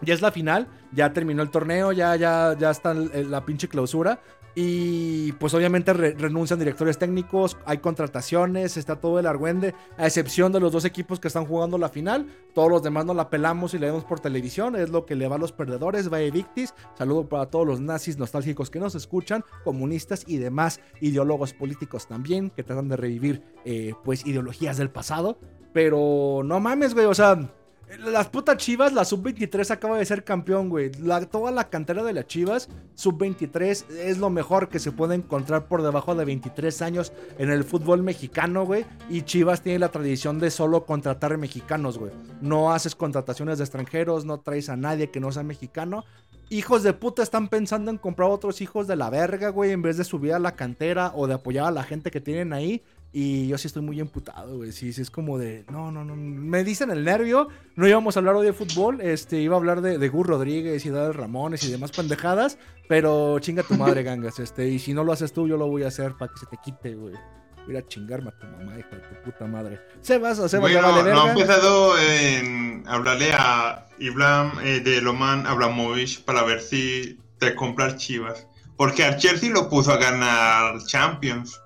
Ya es la final. Ya terminó el torneo. Ya, ya, ya está la pinche clausura. Y pues obviamente renuncian directores técnicos, hay contrataciones, está todo el argüende, a excepción de los dos equipos que están jugando la final. Todos los demás no la pelamos y la vemos por televisión, es lo que le va a los perdedores, va Victis. Saludo para todos los nazis nostálgicos que nos escuchan, comunistas y demás ideólogos políticos también, que tratan de revivir eh, pues ideologías del pasado. Pero no mames, güey, o sea las putas Chivas, la sub-23 acaba de ser campeón, güey. toda la cantera de las Chivas, sub-23, es lo mejor que se puede encontrar por debajo de 23 años en el fútbol mexicano, güey. Y Chivas tiene la tradición de solo contratar mexicanos, güey. No haces contrataciones de extranjeros, no traes a nadie que no sea mexicano. Hijos de puta están pensando en comprar otros hijos de la verga, güey, en vez de subir a la cantera o de apoyar a la gente que tienen ahí. Y yo sí estoy muy emputado, güey. Sí, sí, es como de. No, no, no. Me dicen el nervio. No íbamos a hablar hoy de fútbol. Este, iba a hablar de, de Gur Rodríguez y de Ramones y demás pendejadas. Pero chinga tu madre, gangas. Este, y si no lo haces tú, yo lo voy a hacer para que se te quite, güey. Voy a chingarme a tu mamá, hija de tu puta madre. Sebas o Sebas, bueno, vale no ha empezado en hablarle a Ibram eh, de Loman Abramovich para ver si te compra Chivas. Porque al Chelsea lo puso a ganar Champions.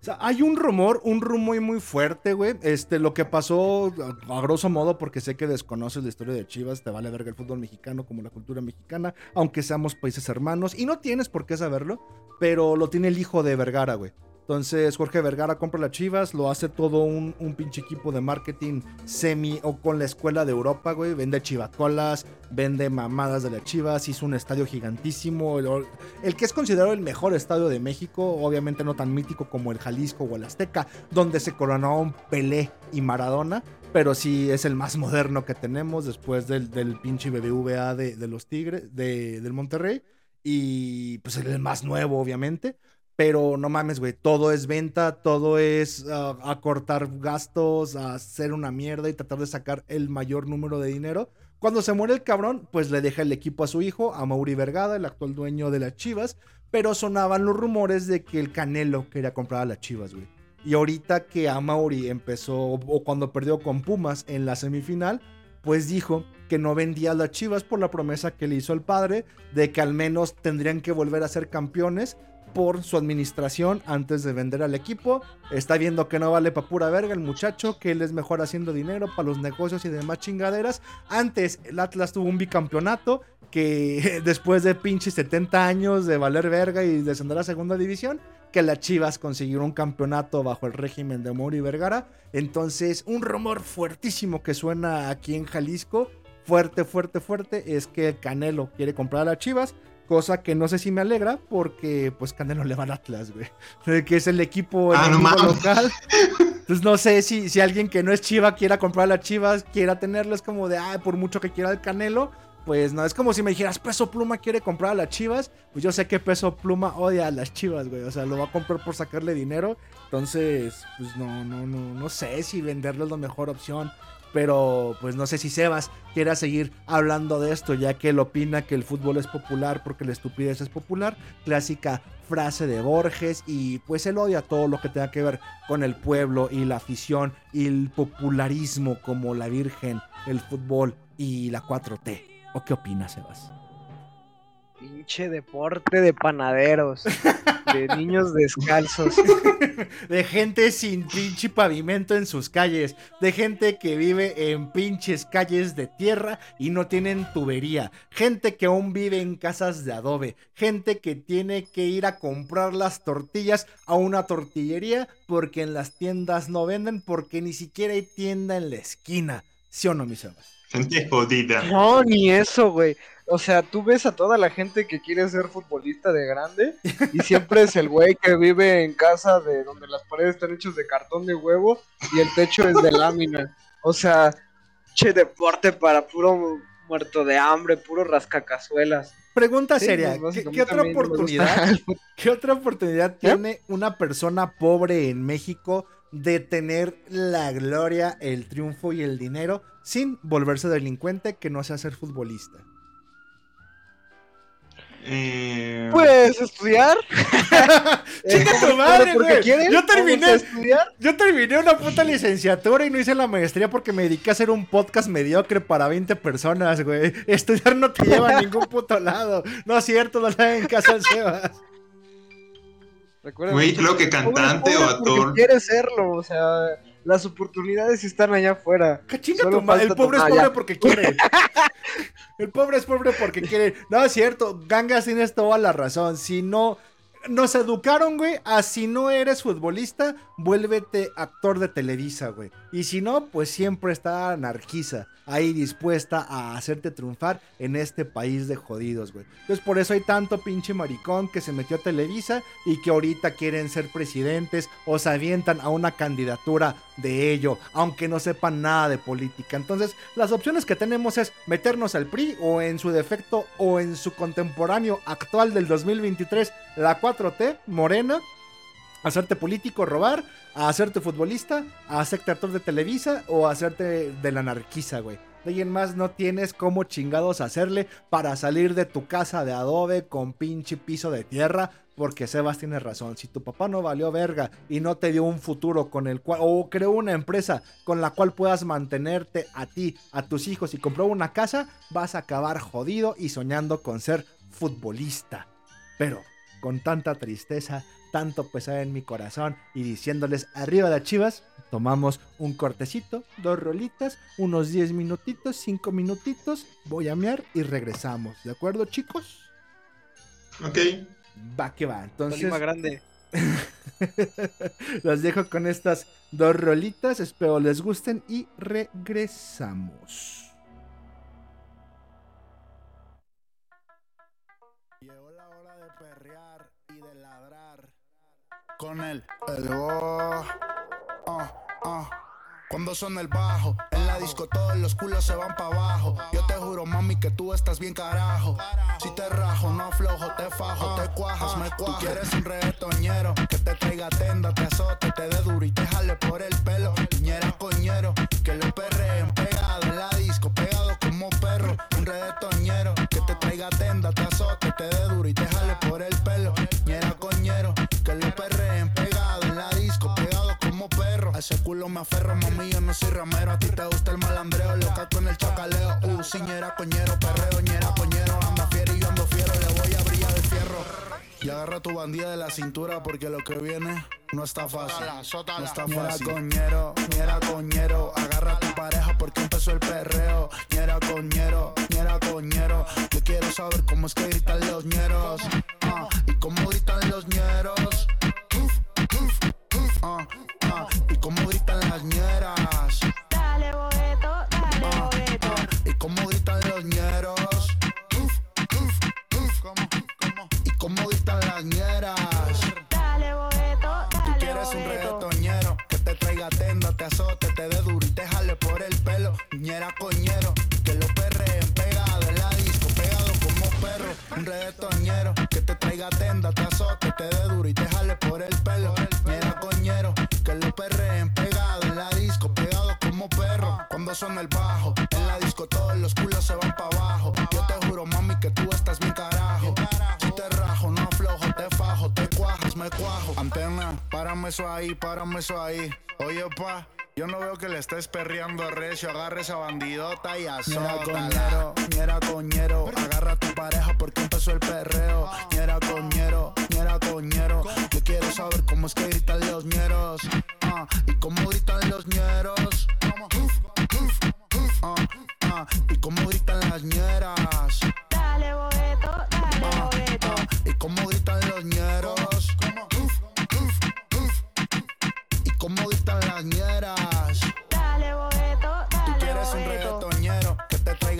O sea, hay un rumor, un rumor muy, muy fuerte, güey. Este, lo que pasó, a, grosso modo, porque sé que desconoces la historia de Chivas, te vale verga el fútbol mexicano como la cultura mexicana, aunque seamos países hermanos, y no tienes por qué saberlo, pero lo tiene el hijo de Vergara, güey. Entonces Jorge Vergara compra las Chivas, lo hace todo un, pinche equipo de marketing semi o con la escuela de Europa, güey. Vende chivacolas, vende mamadas de las Chivas, hizo un estadio gigantísimo. El, el, que es considerado el mejor estadio de México, obviamente no tan mítico como el Jalisco o el Azteca, donde se coronaron Pelé y Maradona. Pero sí es el más moderno que tenemos después del, del pinche BBVA de, de los Tigres, de, del Monterrey. Y pues el más nuevo, obviamente. Pero no mames, güey, todo es venta, todo es uh, acortar gastos, hacer una mierda y tratar de sacar el mayor número de dinero. Cuando se muere el cabrón, pues le deja el equipo a su hijo, a Mauri Vergada, el actual dueño de las Chivas. Pero sonaban los rumores de que el Canelo quería comprar a las Chivas, güey. Y ahorita que a Mauri empezó, o cuando perdió con Pumas en la semifinal, pues dijo que no vendía a las Chivas por la promesa que le hizo el padre de que al menos tendrían que volver a ser campeones por su administración antes de vender al equipo. Está viendo que no vale para pura verga el muchacho, que él es mejor haciendo dinero para los negocios y demás chingaderas. Antes el Atlas tuvo un bicampeonato que después de pinches 70 años de valer verga y descender a segunda división, que las Chivas consiguieron un campeonato bajo el régimen de Mori Vergara. Entonces, un rumor fuertísimo que suena aquí en Jalisco, fuerte, fuerte, fuerte, es que Canelo quiere comprar a las Chivas Cosa que no sé si me alegra porque pues Canelo le va al Atlas, güey. Que es el equipo, ah, local. Entonces no sé si, si alguien que no es Chiva quiera comprar a las Chivas, quiera tenerlo. Es como de, ah, por mucho que quiera el Canelo. Pues no, es como si me dijeras, Peso Pluma quiere comprar a las Chivas. Pues yo sé que Peso Pluma odia a las Chivas, güey. O sea, lo va a comprar por sacarle dinero. Entonces, pues no, no, no, no sé si venderle es la mejor opción. Pero pues no sé si Sebas quiera seguir hablando de esto, ya que él opina que el fútbol es popular porque la estupidez es popular. Clásica frase de Borges y pues él odia todo lo que tenga que ver con el pueblo y la afición y el popularismo como la Virgen, el fútbol y la 4T. ¿O qué opinas, Sebas? Pinche deporte de panaderos, de niños descalzos. de gente sin pinche pavimento en sus calles, de gente que vive en pinches calles de tierra y no tienen tubería, gente que aún vive en casas de adobe, gente que tiene que ir a comprar las tortillas a una tortillería porque en las tiendas no venden porque ni siquiera hay tienda en la esquina. ¿Sí o no, mis Sebas? Gente jodida. No, ni eso, güey. O sea, tú ves a toda la gente que quiere ser futbolista de grande y siempre es el güey que vive en casa de donde las paredes están hechas de cartón de huevo y el techo es de lámina. O sea, che deporte para puro muerto de hambre, puro rascacazuelas. Pregunta Sí, seria, pues, ¿qué, otra oportunidad, qué otra oportunidad tiene una persona pobre en México de tener la gloria, el triunfo y el dinero sin volverse delincuente que no sea ser futbolista? Eh, Pues estudiar. Eh, Chica ¿cómo tu madre, güey. Yo terminé- ¿Vamos a estudiar? Yo terminé una puta licenciatura y no hice la maestría porque me dediqué a hacer un podcast mediocre para 20 personas, güey. Estudiar no te lleva a ningún puto lado. No es cierto, no le hagan caso al Sebas. Recuerda, Güey, creo que cantante o actor. Quiere serlo, o sea, las oportunidades están allá afuera. Que chinga Solo tu madre. El pobre es pobre ya. porque quiere. El pobre es pobre porque quiere. No, es cierto. Gangas tienes toda la razón. Si no. Nos educaron, güey, a si no eres futbolista, vuélvete actor de Televisa, güey. Y si no, pues siempre está anarquiza, ahí dispuesta a hacerte triunfar en este país de jodidos, güey. Entonces por eso hay tanto pinche maricón que se metió a Televisa y que ahorita quieren ser presidentes o se avientan a una candidatura de ello, aunque no sepan nada de política. Entonces las opciones que tenemos es meternos al PRI o en su defecto o en su contemporáneo actual del 2023, la 4T, Morena, hacerte político, robar, a hacerte futbolista, a hacerte actor de Televisa o hacerte de la anarquiza, güey. De ahí en más no tienes cómo chingados hacerle para salir de tu casa de adobe con pinche piso de tierra. Porque Sebas tiene razón. Si tu papá no valió verga y no te dio un futuro con el cual, o creó una empresa con la cual puedas mantenerte a ti, a tus hijos y compró una casa, vas a acabar jodido y soñando con ser futbolista. Pero con tanta tristeza, tanto pesar en mi corazón y diciéndoles arriba de Chivas, tomamos un cortecito, dos rolitas, unos 10 minutitos, 5 minutitos, voy a mear y regresamos. ¿De acuerdo, chicos? Ok. Va que va. Entonces, Tolima grande. los dejo con estas dos rolitas. Espero les gusten y regresamos. Con el el oh, ah, ah. Cuando son el bajo, en la disco todos los culos se van para abajo. Yo te juro, mami, que tú estás bien carajo. Si te rajo, no aflojo, te fajo, te cuajas, me cuajo. Tú quieres un reggaetonero que te traiga tenda, te azote, te dé duro y te jale por el pelo. Ñera coñero, que lo perreen pegado en la disco, pegado como perro. Un reggaetonero que te traiga tenda, te azote, te dé duro y te jale por el pelo. Ñera coñero, que lo perreen pegado en la disco, pegado como perro. A ese culo me aferro, mami, yo no soy ramero. A ti te gusta el malandreo, loca con el chacaleo. Uh, si ñera coñero, perreo, ñera coñero. Y agarra tu bandida de la cintura porque lo que viene no está fácil. No está fácil. Coñero, ñera coñero. Agarra a tu pareja porque empezó el perreo. Ñera coñero, ñera coñero. Yo quiero saber cómo es que gritan los ñeros. Ah, y cómo gritan los ñeros. Ah, ah, y cómo gritan las ñeras. te dé duro y te jale por el pelo. Ñera coñero, que lo perreen pegado en la disco, pegado como perro. Un reggaetonero, que te traiga tenda, te azote, te dé duro y te jale por el pelo. Ñera coñero, que lo perreen pegado en la disco, pegado como perro. Cuando suena el bajo, en la disco todos los culos se van para abajo. Yo te juro, mami, que tú estás mi carajo. Si te rajo, no aflojo, te fajo, te cuajas, me cuajo. Antena, párame eso ahí, párame eso ahí. Oye, pa. Yo no veo que le estés perreando recio, agarre esa bandidota y azótala. coñero, ñera coñero, agarra a tu pareja porque empezó el perreo. Ñera coñero, ñera coñero, yo quiero saber cómo es que gritan los ñeros. ah, y cómo gritan los ñeros. ah, ah, y cómo gritan las ñeras. Dale bogueto, dale ah, y cómo gritan los ñeros. Y cómo gritan las ñeras.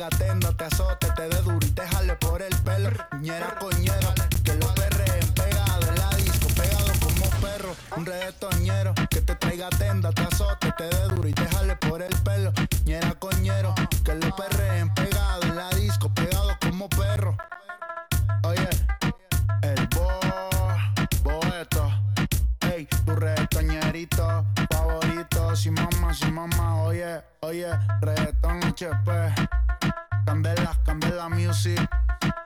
Que te traiga tenda, te azote, te dé duro y te jale por el pelo. Ñera coñero, que lo perreen pegado en la disco, pegado como perro. Un reggaetonero que te traiga tenda, te azote, te dé duro y te jale por el pelo. Ñera coñero, que lo perreen pegado en la disco, pegado como perro. Oye, el bo, boeto. Ey, tu reggaetoñerito favorito. Si mamá, si mamá, oye, oye, reggaeton HP. Candela, Candela Music.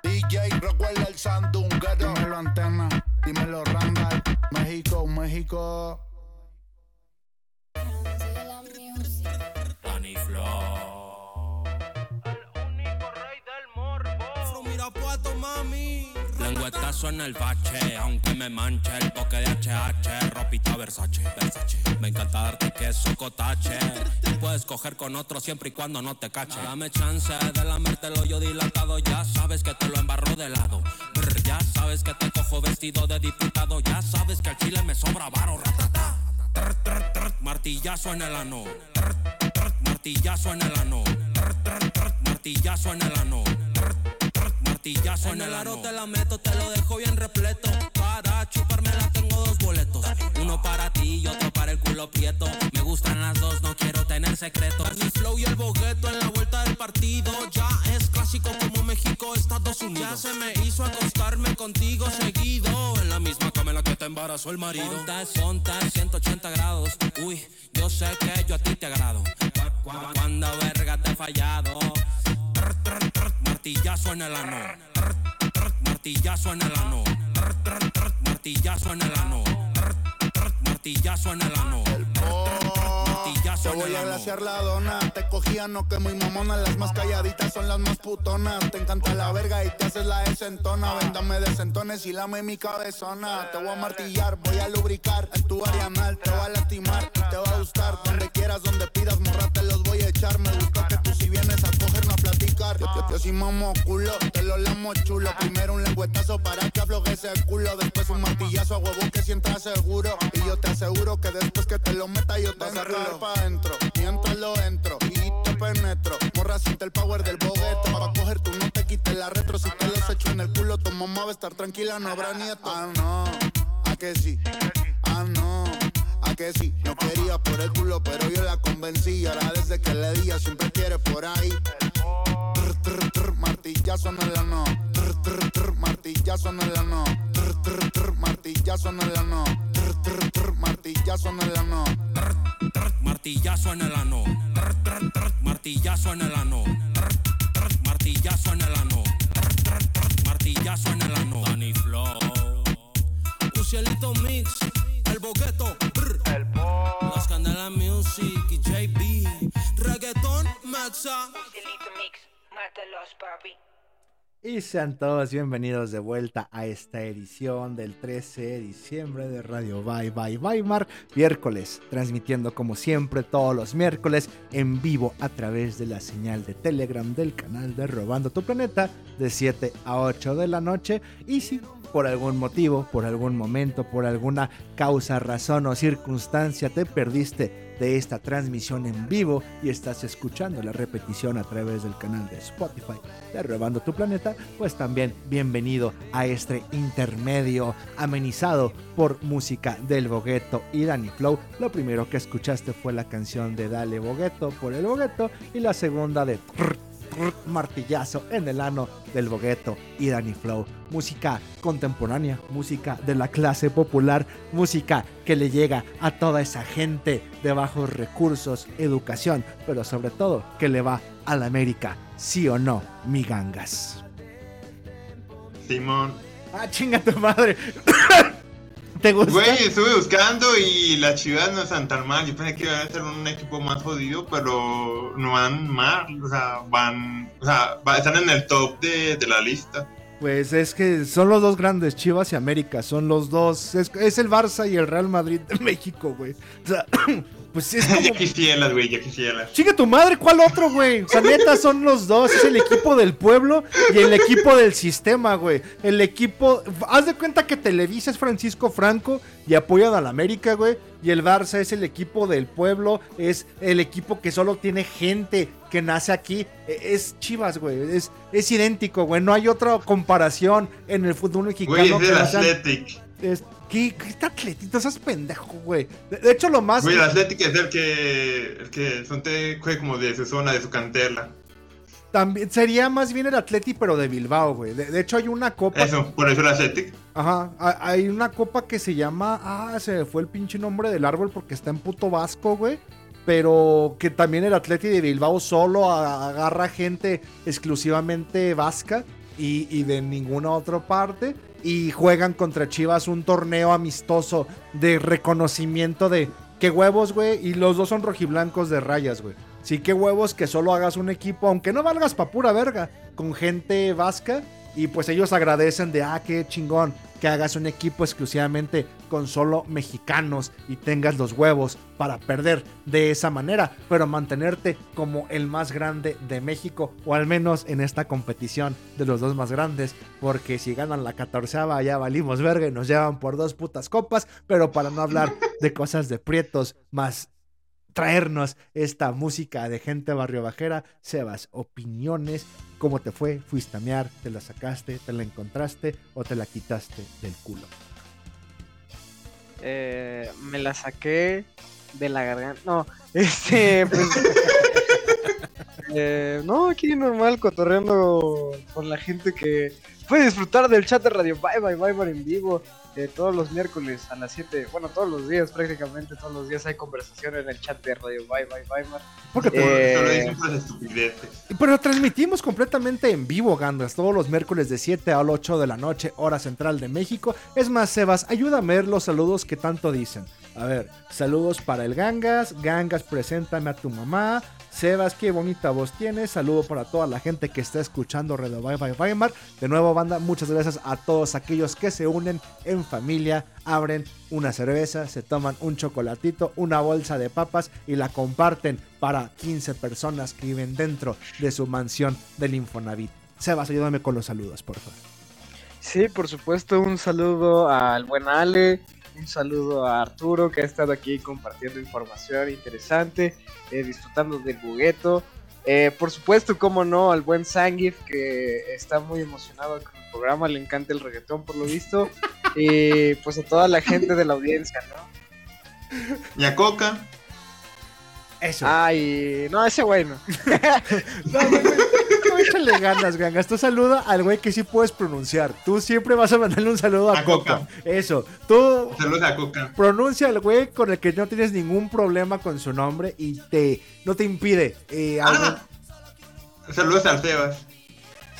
DJ, recuerda el sandunguero. Dímelo antena, dímelo Randall. México, México. Danny Flow. Lengüetazo en el bache, aunque me manche el toque de HH, ropita Versace, Versace. Me encanta darte queso cotache. Y puedes coger con otro siempre y cuando no te cache. Dame chance de lamértelo yo dilatado, ya sabes que te lo embarro de lado. Ya sabes que te cojo vestido de diputado, ya sabes que al chile me sobra varo, martillazo en el ano. Martillazo en el ano. Martillazo en el ano. Martillazo en el ano. te la meto, te lo dejo bien repleto. Para chupármela tengo dos boletos. Uno para ti y otro para el culo prieto. Me gustan las dos, no quiero tener secretos. Mi flow y el bogueto en la vuelta del partido. Ya es clásico como México, Estados Unidos. Ya se me hizo acostarme contigo seguido. En la misma cama en la que te embarazó el marido. Ponte, ponte, 180 grados. Uy, yo sé que yo a ti te agrado. Cu- cu- Cuando verga te he fallado. Martillazo en el ano. Martillazo en el ano. Martillazo en el ano. Martillazo en el ano. Trr, Te voy el a glaciar la dona. Te cogía, no que muy mamona. Las más calladitas son las más putonas. Te encanta la verga y te haces la desentona. Véndame desentones y lame mi cabezona. Te voy a martillar, voy a lubricar. En tu área anal te va a lastimar. Te va a gustar donde quieras, donde pidas, morra, te los voy a echar. Me gusta que platicar. Yo, yo, yo sí mamo culo, te lo lamo chulo. Primero un lengüetazo para que afloje ese culo. Después un martillazo a huevo que sientas seguro. Y yo te aseguro que después que te lo meta, yo te encargo pa' adentro. Mientras lo entro y te penetro. Morra, siente el power del bogueto. Pa' coger tú no te quites la retro. Si te los echo en el culo, tu mamá va a estar tranquila, no habrá nieto. Ah, no, a que sí. Ah, no. A que sí, no quería por el culo, pero yo la convencí. Ahora desde que le di, siempre quiere por ahí. Trr, trr, martillazo en el ano. Trr, trr, trr, martillazo en el ano. Trr, trr, trr, martillazo en el ano. Trr, trr, trr, martillazo en el ano. Trr, trr, martillazo en el ano. Trr, trr, trr, martillazo en el ano. Trr, trr, martillazo en el ano. Trr, trr, trr, martillazo en el ano. Danny Flow. Ucielito Mix, el bogueto, brr. Las Candela Music y JB. Reggaeton, Maxa. Y sean todos bienvenidos de vuelta a esta edición del 13 de diciembre de Radio Bye Bye Weimar, miércoles, transmitiendo como siempre todos los miércoles en vivo a través de la señal de Telegram del canal de Robando tu Planeta de 7 a 8 de la noche. Y si por algún motivo, por algún momento, por alguna causa, razón o circunstancia te perdiste de esta transmisión en vivo y estás escuchando la repetición a través del canal de Spotify de Robando tu Planeta, pues también bienvenido a este intermedio amenizado por música del Bogueto y Danny Flow. Lo primero que escuchaste fue la canción de Dale Bogueto por el Bogueto y la segunda de Martillazo en el ano del Bogueto y Danny Flow. Música contemporánea, música de la clase popular, música que le llega a toda esa gente de bajos recursos, educación, pero sobre todo que le va a la América, sí o no, mi gangas. Simón, Ah, chinga tu madre. ¿Te gusta? Güey, estuve buscando y las Chivas no están tan mal. Yo pensé que iban a ser un equipo más jodido, pero no van mal. O sea, van. O sea, están en el top de, de la lista. Pues es que son los dos grandes, Chivas y América. Son los dos. Es, es el Barça y el Real Madrid de México, güey. O sea, pues es como. ya quisieras, güey, ya quisieras. Chica tu madre, ¿cuál otro, güey? O sea, neta, son los dos. Es el equipo del pueblo y el equipo del sistema, güey. El equipo. Haz de cuenta que Televisa es Francisco Franco y apoyan a la América, güey. Y el Barça es el equipo del pueblo. Es el equipo que solo tiene gente que nace aquí. E- Es Chivas, güey. Es, es idéntico, güey. No hay otra comparación en el fútbol mexicano. Güey, es del sean- Athletic. Es- ¿Qué, qué está atletito? Estás pendejo, güey. De, de hecho, lo más. Güey, el Athletic es el que. El que son te juega como de su zona, de su cantera. También sería más bien el Atleti, pero de Bilbao, güey. De, de hecho, hay una copa. Eso, por eso el Athletic. Ajá. ha- Hay una copa que se llama. Ah, se me fue el pinche nombre del árbol porque está en puto vasco, güey. Pero que también el Atleti de Bilbao solo agarra gente exclusivamente vasca y, y de ninguna otra parte. Y juegan contra Chivas un torneo amistoso de reconocimiento de qué huevos, güey. Y los dos son rojiblancos de rayas, güey. Sí, qué huevos que solo hagas un equipo, aunque no valgas pa' pura verga, con gente vasca. Y pues ellos agradecen de, ah, qué chingón, que hagas un equipo exclusivamente con solo mexicanos y tengas los huevos para perder de esa manera, pero mantenerte como el más grande de México, o al menos en esta competición de los dos más grandes, porque si ganan la catorceava ya valimos verga y nos llevan por dos putas copas, pero para no hablar de cosas de prietos más traernos esta música de gente barrio bajera. Sebas, opiniones, ¿cómo te fue? ¿Fuiste a mear? ¿Te la sacaste? ¿Te la encontraste? ¿O te la quitaste del culo? Eh, me la saqué de la garganta. No, este, pues. eh, no, aquí normal, cotorreando con la gente que puede disfrutar del chat de Radio Bye Bye Bye Bye en vivo eh, todos los miércoles a las 7. Bueno, todos los días, prácticamente todos los días hay conversación en el chat de Radio Bye Bye Bye Mar. Porque Eh, estupideces. Pero transmitimos completamente en vivo, Gandas, todos los miércoles de 7 al 8 de la noche, hora central de México. Es más, Sebas, ayúdame a ver los saludos que tanto dicen. A ver, saludos para el Gangas. Gangas, preséntame a tu mamá. Sebas, qué bonita voz tienes. Saludo para toda la gente que está escuchando Bye Weimar. De nuevo, banda, muchas gracias a todos aquellos que se unen en familia, abren una cerveza, se toman un chocolatito, una bolsa de papas y la comparten para 15 personas que viven dentro de su mansión del Infonavit. Sebas, ayúdame con los saludos, por favor. Sí, por supuesto, un saludo al buen Ale, un saludo a Arturo que ha estado aquí compartiendo información interesante, eh, disfrutando del bugueto. Eh, por supuesto, como no, al buen Sangif que está muy emocionado con el programa, le encanta el reggaetón por lo visto. Y pues a toda la gente de la audiencia, ¿no? Y a Coca. Eso. Ay, no, ese güey no. No, güey, échale ganas, gangas. Tú saluda al güey que sí puedes pronunciar. Tú siempre vas a mandarle un saludo a, A Coca. Coca. Eso. Tú Saludos a Coca. pronuncia al güey con el que no tienes ningún problema con su nombre y te no te impide. eh, algo- Ah, saludos al Sebas.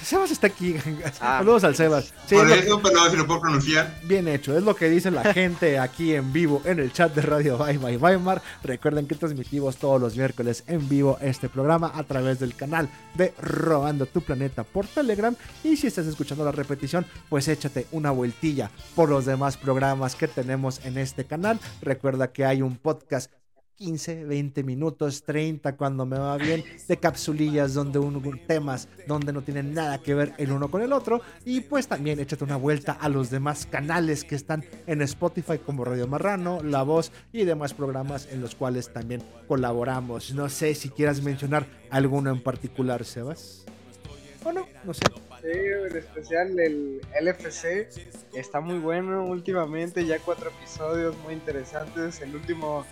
Sebas está aquí. Ah. Saludos al Sebas. Sí, Por es lo- eso, pero si lo puedo pronunciar. Bien hecho, es lo que dice la gente aquí en vivo en el chat de Radio Bye Bye Weimar. Recuerden que transmitimos todos los miércoles en vivo este programa a través del canal de Robando tu Planeta por Telegram. Y si estás escuchando la repetición, pues échate una vueltilla por los demás programas que tenemos en este canal. Recuerda que hay un podcast 15, 20 minutos, 30 cuando me va bien, de capsulillas donde uno temas donde no tienen nada que ver el uno con el otro. Y pues también échate una vuelta a los demás canales que están en Spotify como Radio Marrano, La Voz y demás programas en los cuales también colaboramos. No sé si quieras mencionar alguno en particular, Sebas. O no, no sé. Sí, en especial el LFC está muy bueno últimamente, ya cuatro episodios muy interesantes. El último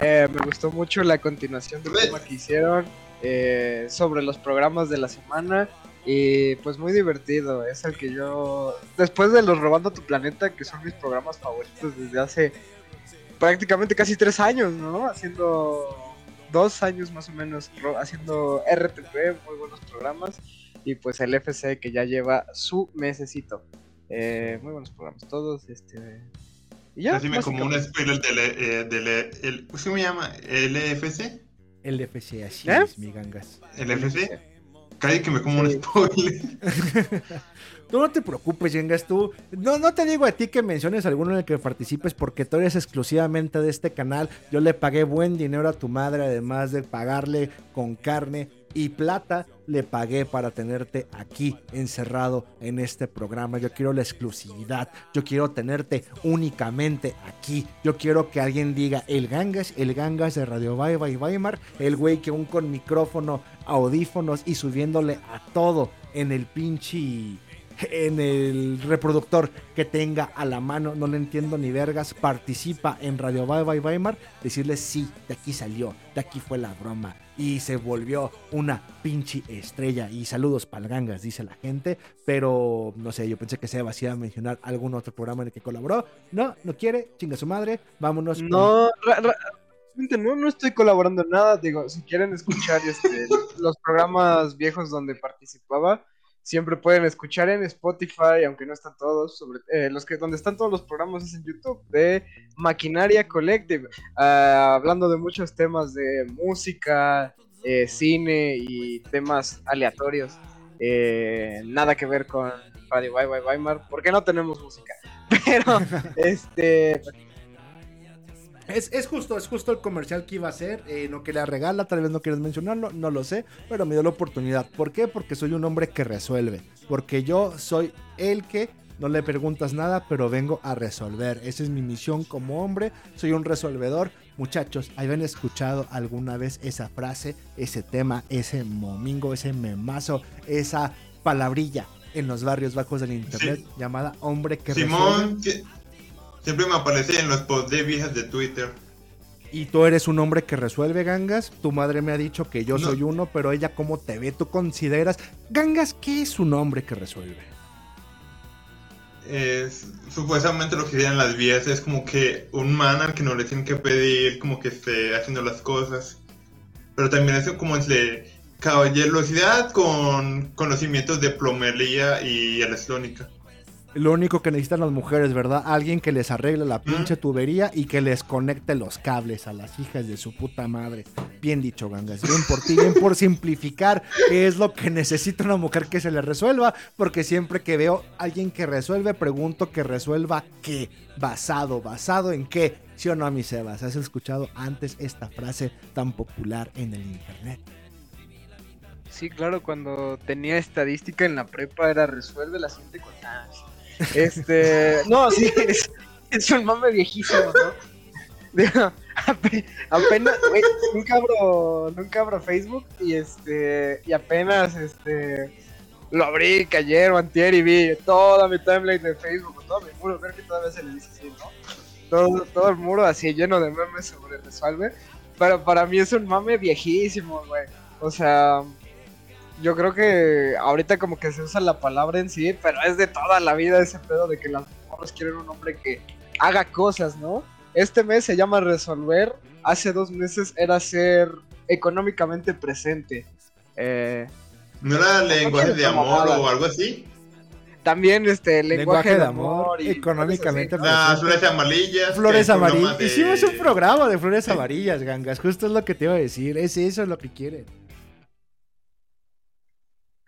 eh, me gustó mucho la continuación del tema que hicieron eh, sobre los programas de la semana y pues muy divertido. Es el que yo, después de los Robando tu Planeta, que son mis programas favoritos desde hace prácticamente casi tres años, ¿no? Haciendo dos años más o menos, haciendo RTP, muy buenos programas y pues el FC que ya lleva su mesecito. Eh, muy buenos programas todos, este Y ya, Decime como un spoiler del, eh, del el, ¿cómo se llama? ¿LFC? El FC, así ¿Eh? es, mi gangas. ¿LFC? Cállate que me como un spoiler. Tú no te preocupes, Yengas, tú. No, no te digo a ti que menciones alguno en el que participes porque tú eres exclusivamente de este canal. Yo le pagué buen dinero a tu madre, además de pagarle con carne y plata, le pagué para tenerte aquí encerrado en este programa. Yo quiero la exclusividad. Yo quiero tenerte únicamente aquí. Yo quiero que alguien diga el Gangas, el Gangas de Radio Bye y Weimar, el güey que aún con micrófono, audífonos y subiéndole a todo en el pinche en el reproductor que tenga a la mano, no le entiendo ni vergas, participa en Radio Bye Bye Weimar, decirle sí, de aquí salió, de aquí fue la broma y se volvió una pinche estrella y saludos palgangas, dice la gente, pero no sé, yo pensé que se iba a mencionar algún otro programa en el que colaboró, no, no quiere, chinga su madre, vámonos. No, no, no estoy colaborando en nada. Digo, si quieren escuchar este, los programas viejos donde participaba, siempre pueden escuchar en Spotify, aunque no están todos. Sobre, eh, los que donde están todos los programas es en YouTube de Maquinaria Collective, ah, hablando de muchos temas de música, eh, cine y temas aleatorios. Eh, nada que ver con Bye Weimar, porque no tenemos música. Pero, este, Es, es justo, es justo el comercial que iba a hacer. eh, no quería regala, tal vez no quieres mencionarlo, no lo sé, pero me dio la oportunidad. ¿Por qué? Porque soy un hombre que resuelve. Porque yo soy el que no le preguntas nada, pero vengo a resolver. Esa es mi misión como hombre. Soy un resolvedor. Muchachos, ¿habían escuchado alguna vez esa frase, ese tema, ese momingo, ese memazo, esa palabrilla en los barrios bajos del internet llamada hombre que resuelve? Simón, que- siempre me aparece en los posts de viejas de Twitter. Y tú eres un hombre que resuelve gangas. Tu madre me ha dicho que yo No. soy uno, pero ella cómo te ve, tú consideras. Gangas, ¿qué es un hombre que resuelve? Es, supuestamente lo que dicen las vías es como que un man al que no le tienen que pedir, como que esté haciendo las cosas. Pero también es como entre caballerosidad con conocimientos de plomería y electrónica. Lo único que necesitan las mujeres, ¿verdad? Alguien que les arregle la pinche tubería y que les conecte los cables a las hijas de su puta madre. Bien dicho, gangas. Bien por ti, bien por simplificar qué es lo que necesita una mujer que se le resuelva. Porque siempre que veo a alguien que resuelve, pregunto que resuelva qué. Basado, basado en qué. ¿Sí o no, mi Sebas? ¿Has escuchado antes esta frase tan popular en el internet? Sí, claro, cuando tenía estadística en la prepa era resuelve la siguiente constancia. Este, no, sí, es, es un mame viejísimo, ¿no? Apenas, güey, nunca abro, nunca abro Facebook y este, y apenas, este, lo abrí que ayer antier y vi toda mi timeline de Facebook, todo mi muro, creo que todavía se le dice así, ¿no? Todo, todo el muro así lleno de memes sobre resuelve, pero para mí es un mame viejísimo, güey. O sea, yo creo que ahorita como que se usa la palabra en sí, pero es de toda la vida ese pedo de que las morras quieren un hombre que haga cosas, ¿no? Este mes se llama resolver, hace dos meses era ser económicamente presente. Eh, ¿No era lenguaje de amor mamada. o algo así? también este lenguaje, de amor, y económicamente así. Las flores amarillas. Flores amarillas. de- Hicimos un programa de flores amarillas, gangas. Justo es lo que te iba a decir. Es eso lo que quieren.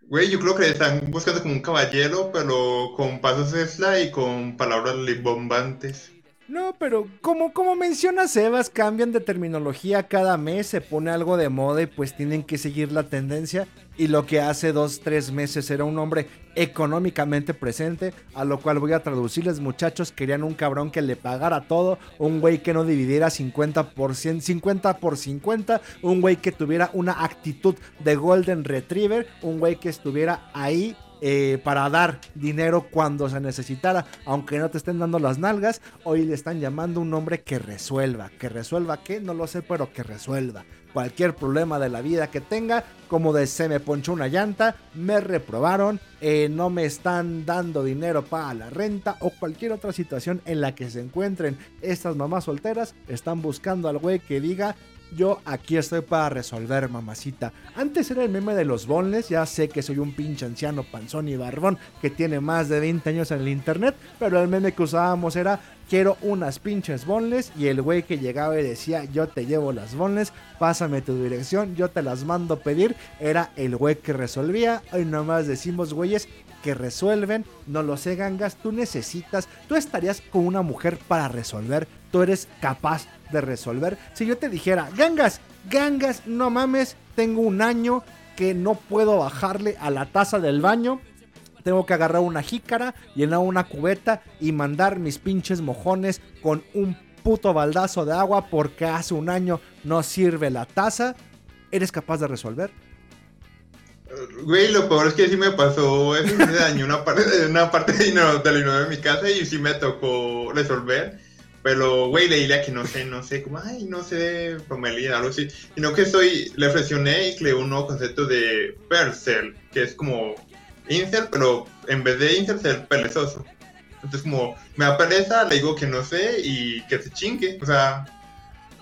Güey, yo creo que están buscando como un caballero, pero con pasos extra y con palabras libombantes. No, pero como, como menciona Sebas, cambian de terminología cada mes, se pone algo de moda y pues tienen que seguir la tendencia. Y lo que hace dos, tres meses era un hombre económicamente presente, a lo cual voy a traducirles muchachos, querían un cabrón que le pagara todo, un güey que no dividiera 50 por 100, 50 por 50, un güey que tuviera una actitud de Golden Retriever, un güey que estuviera ahí eh, para dar dinero cuando se necesitara, aunque no te estén dando las nalgas, hoy le están llamando un hombre que resuelva, que resuelva qué, no lo sé, pero que resuelva. Cualquier problema de la vida que tenga, como de se me ponchó una llanta, me reprobaron, eh, no me están dando dinero para la renta o cualquier otra situación en la que se encuentren. Estas mamás solteras, están buscando al güey que diga yo aquí estoy para resolver, mamacita. Antes era el meme de los bonles, ya sé que soy un pinche anciano panzón y barbón que tiene más de 20 años en el internet, pero el meme que usábamos era quiero unas pinches bonles. Y el güey que llegaba y decía, yo te llevo las bonles, pásame tu dirección, yo te las mando pedir, era el güey que resolvía. Hoy nomás decimos, güeyes, que resuelven, no lo sé, gangas, tú necesitas, tú estarías con una mujer para resolver, tú eres capaz de resolver. Si yo te dijera, gangas, gangas, no mames, tengo un año que no puedo bajarle a la taza del baño, tengo que agarrar una jícara, llenar una cubeta y mandar mis pinches mojones con un puto baldazo de agua porque hace un año no sirve la taza. ¿Eres capaz de resolver? Güey, lo peor es que sí me pasó, eso me dañó una parte, una parte de dinero del dinero de mi casa y sí me tocó resolver. Pero, güey, le dile que no sé, no sé, como, ay, no sé, Romelía, algo así. Sino que estoy, le presioné y creé un nuevo concepto de Percel, que es como Incel, pero en vez de Incel ser perezoso. Entonces, como me da pereza, le digo que no sé y que se chingue. O sea,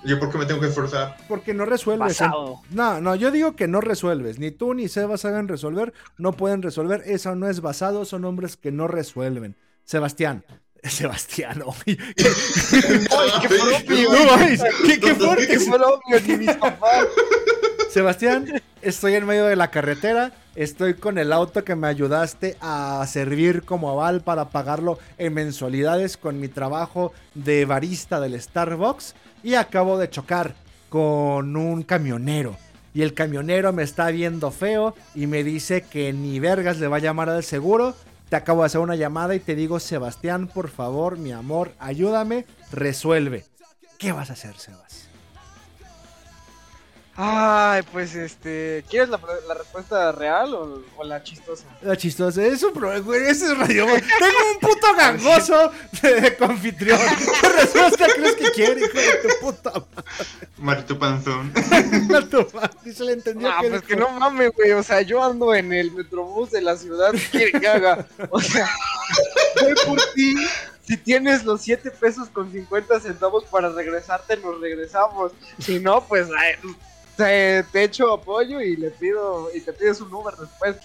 ¿yo por qué me tengo que esforzar? Porque no resuelves. Basado. No, no, yo digo que no resuelves. Ni tú ni Sebas saben resolver. No pueden resolver. Eso no es basado. Son hombres que no resuelven. Sebastián. Sebastián, qué, ¡Ay, qué propio! No mames, qué- qué fuerte. ¡Qué propio! Ni mis papás. Sebastián, estoy en medio de la carretera. Estoy con el auto que me ayudaste a servir como aval para pagarlo en mensualidades con mi trabajo de barista del Starbucks. Y acabo de chocar con un camionero. Y el camionero me está viendo feo y me dice que ni vergas le va a llamar al seguro. Te acabo de hacer una llamada y te digo, Sebastián, por favor, mi amor, ayúdame, resuelve. ¿Qué vas a hacer, Sebas? Ay, pues este. ¿Quieres la, la respuesta real o, o la chistosa? La chistosa, es un problema, güey, ese es radio. Tengo un puto gangoso de, de confitrión. ¿Qué respuesta crees que quiere, hijo de tu puta Marito Panzón. madre? Madre, y se le entendió Ah, que pues dijo. que no mames, güey. O sea, yo ando en el metrobús de la ciudad. ¿Qué quiere que haga? O sea, voy por ti. Si tienes los 7 pesos con 50 centavos para regresarte, nos regresamos. Si no, pues ay, te, te echo apoyo y le pido y te pides un Uber después.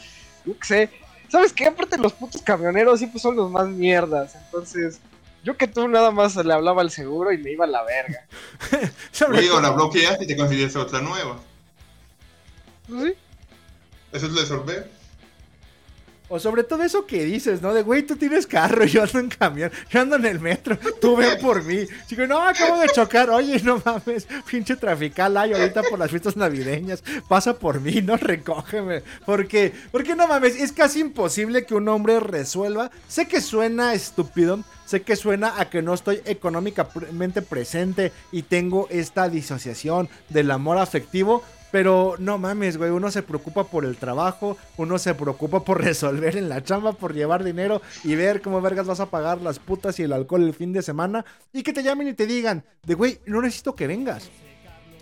Yo qué sé. ¿Sabes qué? Aparte los putos camioneros siempre son los más mierdas. Entonces, yo que tú nada más le hablaba al seguro y me iba a la verga. Sobre Güey, o la todo- bloqueas y te consigues otra nueva. Pues sí. Eso es resolver. O sobre todo eso que dices, ¿no? De, güey, tú tienes carro, yo ando en camión, yo ando en el metro, tú ven por mí. Digo, no, acabo de chocar, oye, no mames, pinche trafical hay ahorita por las fiestas navideñas, pasa por mí, no recógeme. Porque, porque no mames, es casi imposible que un hombre resuelva. Sé que suena estúpido, sé que suena a que no estoy económicamente presente y tengo esta disociación del amor afectivo. Pero no mames, güey, uno se preocupa por el trabajo, uno se preocupa por resolver en la chamba, por llevar dinero y ver cómo vergas vas a pagar las putas y el alcohol el fin de semana y que te llamen y te digan, de güey, no necesito que vengas,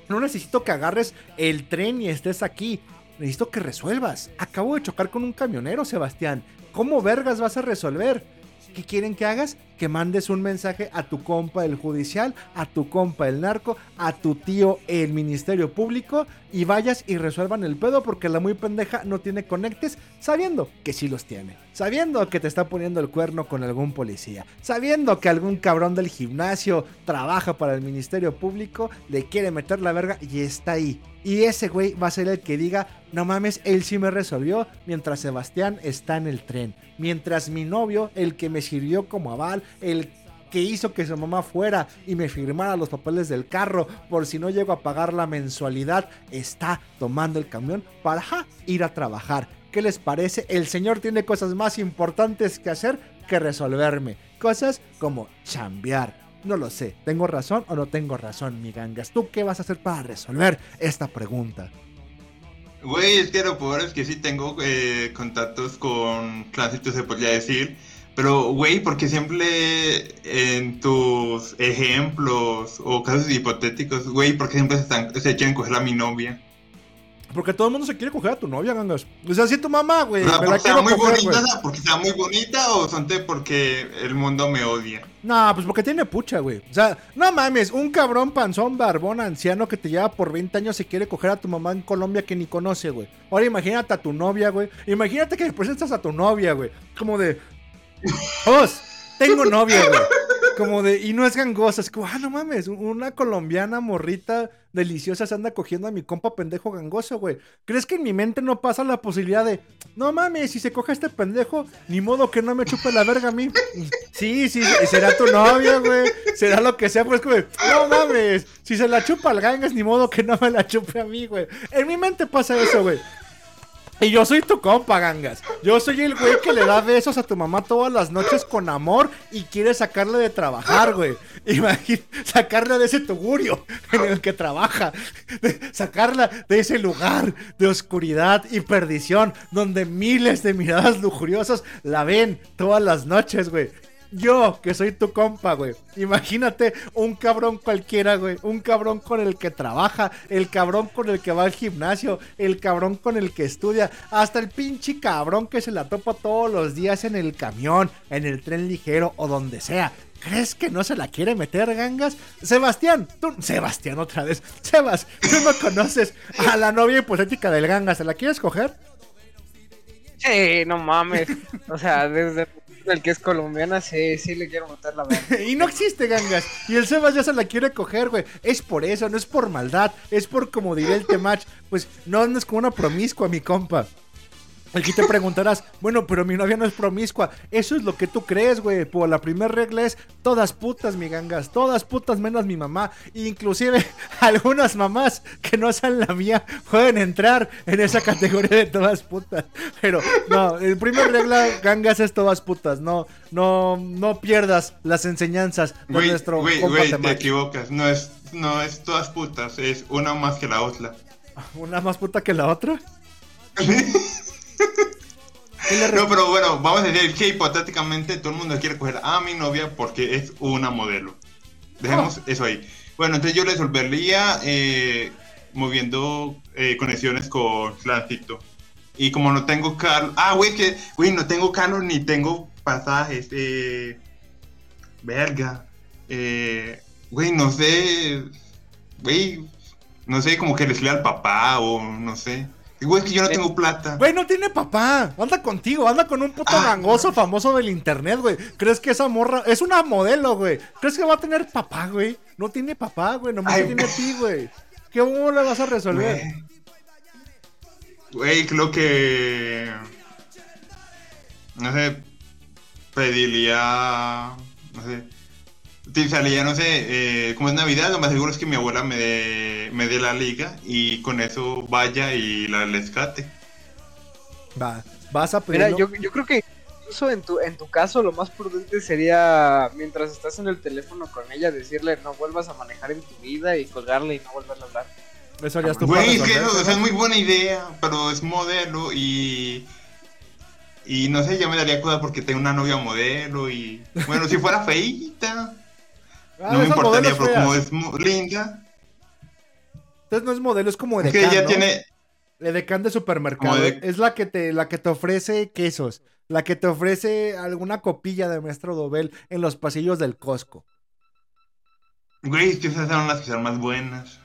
no necesito que agarres el tren y estés aquí, necesito que resuelvas. Acabo de chocar con un camionero, Sebastián, ¿cómo vergas vas a resolver? ¿Qué quieren que hagas? Que mandes un mensaje a tu compa el judicial, a tu compa el narco, a tu tío el ministerio público y vayas y resuelvan el pedo porque la muy pendeja no tiene conectes sabiendo que sí los tiene. Sabiendo que te está poniendo el cuerno con algún policía. Sabiendo que algún cabrón del gimnasio trabaja para el ministerio público, le quiere meter la verga y está ahí. Y ese güey va a ser el que diga, no mames, él sí me resolvió mientras Sebastián está en el tren. Mientras mi novio, el que me sirvió como aval, el que hizo que su mamá fuera y me firmara los papeles del carro por si no llego a pagar la mensualidad, está tomando el camión para ir a trabajar. ¿Qué les parece? El señor tiene cosas más importantes que hacer que resolverme. Cosas como chambear. No lo sé, ¿tengo razón o no tengo razón, mi gangas? ¿Tú qué vas a hacer para resolver esta pregunta? Güey, es que lo peor es que sí tengo eh, contactos con tránsitos, se podría decir. Pero, güey, porque siempre en tus ejemplos o casos hipotéticos, güey, porque siempre se, están, se coger a mi novia? Porque todo el mundo se quiere coger a tu novia, gangas. O sea, si tu mamá, güey. O sea, me la quiero muy coger, bonita, güey. porque sea muy bonita o son de porque el mundo me odia. No, pues porque tiene pucha, güey. O sea, no mames, un cabrón panzón, barbón, anciano que te lleva por 20 años se quiere coger a tu mamá en Colombia que ni conoce, güey. Ahora imagínate a tu novia, güey. Imagínate que le presentas a tu novia, güey. Como de. Vos, tengo novia, güey. Como de, y no es gangosa, es como, ah, no mames, una colombiana morrita deliciosa se anda cogiendo a mi compa pendejo gangoso, güey. ¿Crees que en mi mente no pasa la posibilidad de, no mames, si se coge a este pendejo, ni modo que no me chupe la verga a mí? Sí, sí, será tu novia, güey. Será lo que sea, pues, güey. No mames, si se la chupa al gangas, ni modo que no me la chupe a mí, güey. En mi mente pasa eso, güey. Y yo soy tu compa, gangas. Yo soy el güey que le da besos a tu mamá todas las noches con amor y quiere sacarle de trabajar, güey. Imagínate, sacarla de ese tugurio en el que trabaja. sacarla de ese lugar de oscuridad y perdición donde miles de miradas lujuriosas la ven todas las noches, güey. Yo, que soy tu compa, güey. Imagínate un cabrón cualquiera, güey. Un cabrón con el que trabaja, el cabrón con el que va al gimnasio, el cabrón con el que estudia, hasta el pinche cabrón que se la topa todos los días en el camión, en el tren ligero o donde sea. ¿Crees que no se la quiere meter, gangas? Sebastián, tú, Sebastián otra vez. Sebas, tú no conoces a la novia hipotética del gangas. ¿Se la quieres coger? Sí, no mames. O sea, desde el que es colombiana, sí, sí le quiero meter la mano. y no existe, gangas. Y el Sebas ya se la quiere coger, güey. Es por eso, no es por maldad. Es por, como diría el Temach, pues no es como una promiscua, mi compa. Aquí te preguntarás, bueno, pero mi novia no es promiscua. Eso es lo que tú crees, güey. Por la primera regla es todas putas, mi gangas. Todas putas menos mi mamá. Inclusive algunas mamás que no sean la mía pueden entrar en esa categoría de todas putas. Pero no, el primer regla, gangas, es todas putas. No, no, no pierdas las enseñanzas de nuestro güey, güey, te equivocas. No es, no es todas putas, es una más que la otra. ¿Una más puta que la otra? No, pero bueno, vamos a decir que hipotéticamente todo el mundo quiere coger a mi novia porque es una modelo. Dejemos oh. eso ahí. Bueno, entonces yo resolvería eh, moviendo eh, conexiones con Flancito. Y como no tengo carro. Ah, güey, que. Güey, no tengo carro ni tengo pasajes. Eh, verga. Eh, güey, no sé. Güey, no sé, como que les lea al papá o no sé. Güey, es que yo no tengo plata. Güey, no tiene papá. Anda contigo, anda con un puto ah, gangoso famoso del internet, güey. ¿Crees que esa morra es una modelo, güey? ¿Crees que va a tener papá, güey? No tiene papá, güey. Nomás tiene a ti, güey. ¿Qué cómo le vas a resolver? Güey, creo que. No sé. Pediría. No sé salía, no sé, eh, como es Navidad, lo más seguro es que mi abuela me dé, me dé la liga y con eso vaya y la rescate. Va, vas a pedir. Mira, yo, yo creo que incluso en tu, en tu caso lo más prudente sería, mientras estás en el teléfono con ella, decirle no vuelvas a manejar en tu vida y colgarle y no vuelvas a hablar. Eso harías tú Güey, es que es muy buena idea, pero es modelo y... Y no sé, ya me daría cuenta porque tengo una novia modelo y... Bueno, si fuera feita no me importaría, pero como es linda. Entonces no es modelo, es como de que ella tiene. Edecán de supermercado. Es la que te, la que te ofrece quesos. La que te ofrece alguna copilla de maestro Dobel en los pasillos del Costco. Güey, es esas son las que son más buenas.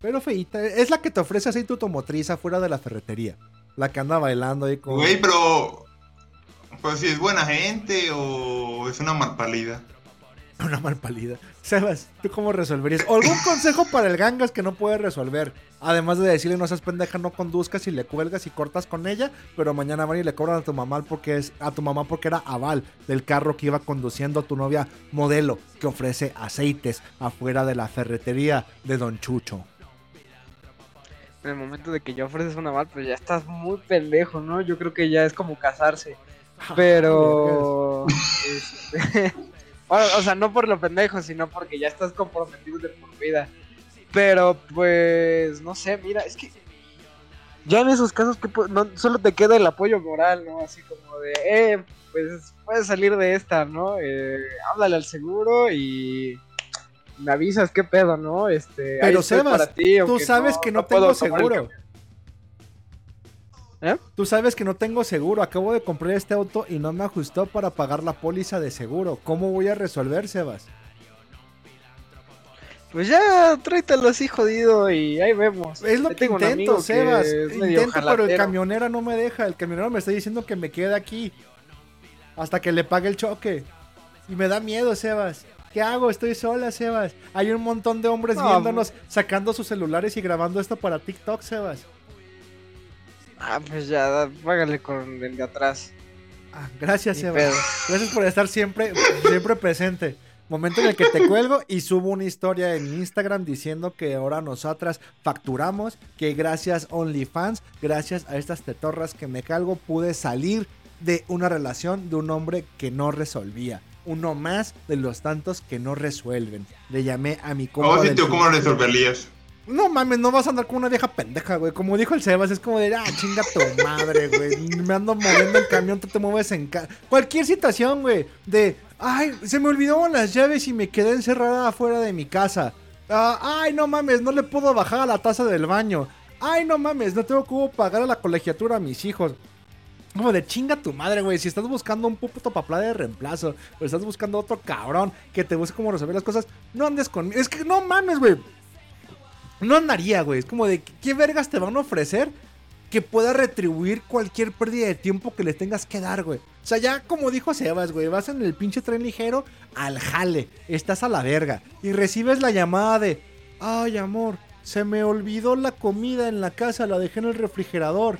Pero feita, es la que te ofrece aceite automotriz afuera de la ferretería. La que anda bailando ahí con. Güey, pero. Pues si es buena gente o es una malpalida. Una mal palida. Sebas, ¿tú cómo resolverías? ¿O algún consejo para el gangas que no puede resolver? Además de decirle no seas pendeja, no conduzcas y le cuelgas y cortas con ella, pero mañana van y le cobran a tu mamá porque es a tu mamá porque era aval del carro que iba conduciendo tu novia modelo que ofrece aceites afuera de la ferretería de Don Chucho. En el momento de que ya ofreces un aval, pues ya estás muy pendejo, ¿no? Yo creo que ya es como casarse. Pero. este... o sea, no por lo pendejo, sino porque ya estás comprometido de por vida. Pero pues, no sé, mira, es que ya en esos casos que no, solo te queda el apoyo moral, ¿no? Así como de, eh, pues puedes salir de esta, ¿no? Eh, háblale al seguro y me avisas qué pedo, ¿no? Este, Pero Sebas, tú sabes que no, tengo seguro. ¿Eh? Tú sabes que no tengo seguro. Acabo de comprar este auto y no me ajustó para pagar la póliza de seguro. ¿Cómo voy a resolver, Sebas? Pues ya, tráetelo así jodido y ahí vemos. Es lo que intento, Sebas. Intento, pero el camionero no me deja. El camionero me está diciendo que me quede aquí. Hasta que le pague el choque. Y me da miedo, Sebas. ¿Qué hago? Estoy sola, Sebas. Hay un montón de hombres No, viéndonos, sacando sus celulares y grabando esto para TikTok, Sebas. Ah, pues ya, págale con el de atrás. Ah, gracias, pedo. Gracias por estar siempre, siempre presente. Momento en el que te cuelgo y subo una historia en Instagram diciendo que ahora nosotras facturamos, que gracias OnlyFans, gracias a estas tetorras que me calgo, pude salir de una relación de un hombre que no resolvía. Uno más de los tantos que no resuelven. Le llamé a mi compa Oh, sí, cómo resolverías. No mames, no vas a andar con una vieja pendeja, güey. Como dijo el Sebas, es como de, ah, chinga tu madre, güey. Me ando moviendo en camión, tú te mueves en ca Cualquier situación, güey. De, ay, se me olvidaron las llaves y me quedé encerrada afuera de mi casa. Ah, ay, no mames, no le puedo bajar a la taza del baño. Ay, no mames, no tengo cómo pagar a la colegiatura a mis hijos. Como de chinga tu madre, güey. Si estás buscando un puto papla de reemplazo, o estás buscando otro cabrón que te busque cómo resolver las cosas, no andes conmigo. Es que no mames, güey. No andaría, güey. Es como de, ¿qué vergas te van a ofrecer que pueda retribuir cualquier pérdida de tiempo que le tengas que dar, güey? O sea, ya como dijo Sebas, güey, vas en el pinche tren ligero al jale. Estás a la verga. Y recibes la llamada de, ay, amor, se me olvidó la comida en la casa, la dejé en el refrigerador.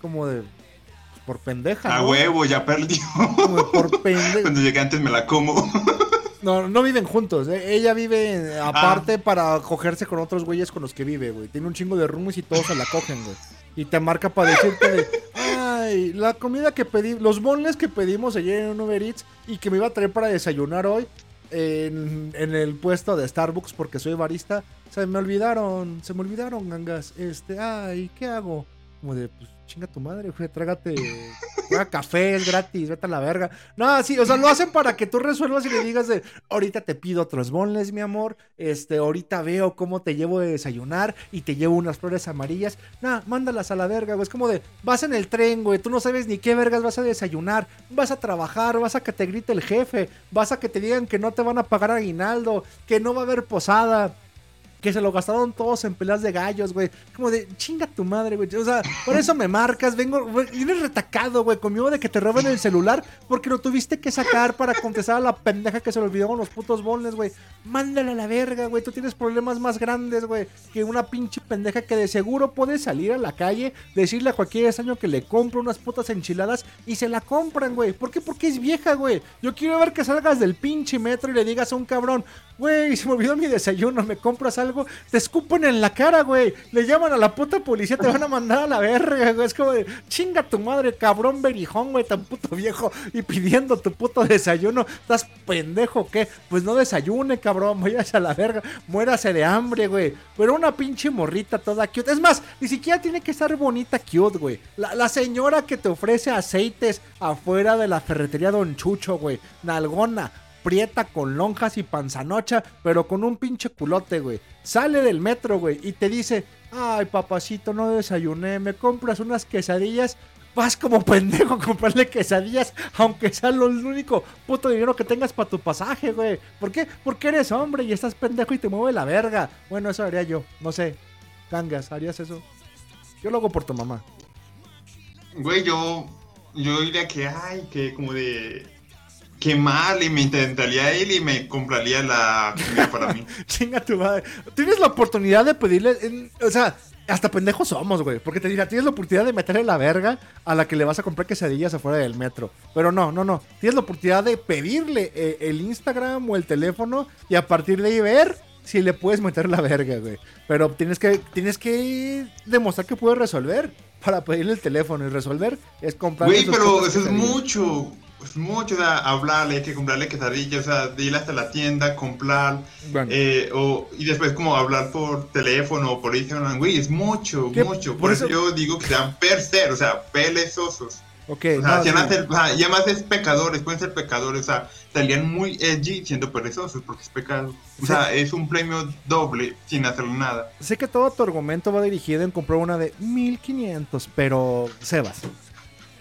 Como de, pues, por pendeja. A ¿no? huevo, ya perdió. Como por pendeja. Cuando llegué antes me la como. No, no viven juntos. eh. Ella vive eh, aparte para cogerse con otros güeyes con los que vive, güey. Tiene un chingo de roomies y todos se la cogen, güey. Y te marca para decirte de, ay, la comida que pedí, los bonles que pedimos ayer en Uber Eats y que me iba a traer para desayunar hoy en, en el puesto de Starbucks porque soy barista, se me olvidaron, se me olvidaron, gangas. Este, ay, ¿qué hago? Como de, pues, chinga tu madre, güey, trágate, traga café, es gratis, vete a la verga. No, sí, o sea, lo hacen para que tú resuelvas y le digas de, ahorita te pido otros bonles, mi amor, este, ahorita veo cómo te llevo de desayunar y te llevo unas flores amarillas. No, mándalas a la verga, güey, es como de, vas en el tren, güey, tú no sabes ni qué vergas vas a desayunar, vas a trabajar, vas a que te grite el jefe, vas a que te digan que no te van a pagar aguinaldo, que no va a haber posada que se lo gastaron todos en peleas de gallos, güey. Como de, chinga tu madre, güey. O sea, por eso me marcas, vengo, güey, vienes retacado, güey, conmigo de que te roben el celular porque lo tuviste que sacar para contestar a la pendeja que se le olvidaron los putos bones, güey. Mándale a la verga, güey. Tú tienes problemas más grandes, güey, que una pinche pendeja que de seguro puede salir a la calle, decirle a cualquier extraño que le compre unas putas enchiladas y se la compran, güey. ¿Por qué? Porque es vieja, güey. Yo quiero ver que salgas del pinche metro y le digas a un cabrón, güey, se me olvidó mi desayuno, ¿me compras algo? Te escupen en la cara, güey. Le llaman a la puta policía, te van a mandar a la verga, güey. Es como de, chinga tu madre, cabrón berijón, güey, tan puto viejo. Y pidiendo tu puto desayuno. ¿Estás pendejo qué? Pues no desayune, cabrón, váyase a la verga. Muérase de hambre, güey. Pero una pinche morrita toda cute. Es más, ni siquiera tiene que estar bonita cute, güey. La, la señora que te ofrece aceites afuera de la ferretería Don Chucho, güey. Nalgona prieta con lonjas y panzanocha, pero con un pinche culote, güey. Sale del metro, güey, y te dice, ay, papacito, no desayuné, me compras unas quesadillas. Vas como pendejo a comprarle quesadillas, aunque sea lo único puto dinero que tengas para tu pasaje, güey. ¿Por qué? Porque eres hombre y estás pendejo y te mueve la verga. Bueno, eso haría yo, no sé. Gangas, ¿harías eso? Yo lo hago por tu mamá. Güey, yo, yo diría que, ay, que como de... Qué mal, y me intentaría él y me compraría la comida para mí. Chinga tu madre. Tienes la oportunidad de pedirle. en- o sea, hasta pendejos somos, güey. Porque te dirá, tienes la oportunidad de meterle la verga a la que le vas a comprar quesadillas afuera del metro. Pero no, no, no. Tienes la oportunidad de pedirle eh, el Instagram o el teléfono y a partir de ahí ver si le puedes meter la verga, güey. Pero tienes que, tienes que demostrar que puedes resolver para pedirle el teléfono y resolver es comprar. Güey, pero eso es mucho. Es mucho, o sea, hablarle, hay que comprarle quesadillas, o sea, de ir hasta la tienda, comprar, Bueno. eh, o, y después como hablar por teléfono o por Instagram, güey, es mucho, ¿Qué? mucho. Por, Por eso, eso- yo digo que sean per ser, o sea, pelezosos. Ok, O sea, no, si van a sí. ser- o sea, y además es pecadores, pueden ser pecadores, o sea, salían muy edgy siendo perezosos porque es pecado. O sea, es un premio doble sin hacer nada. Sé que todo tu argumento va dirigido en comprar una de 1500, pero Sebas,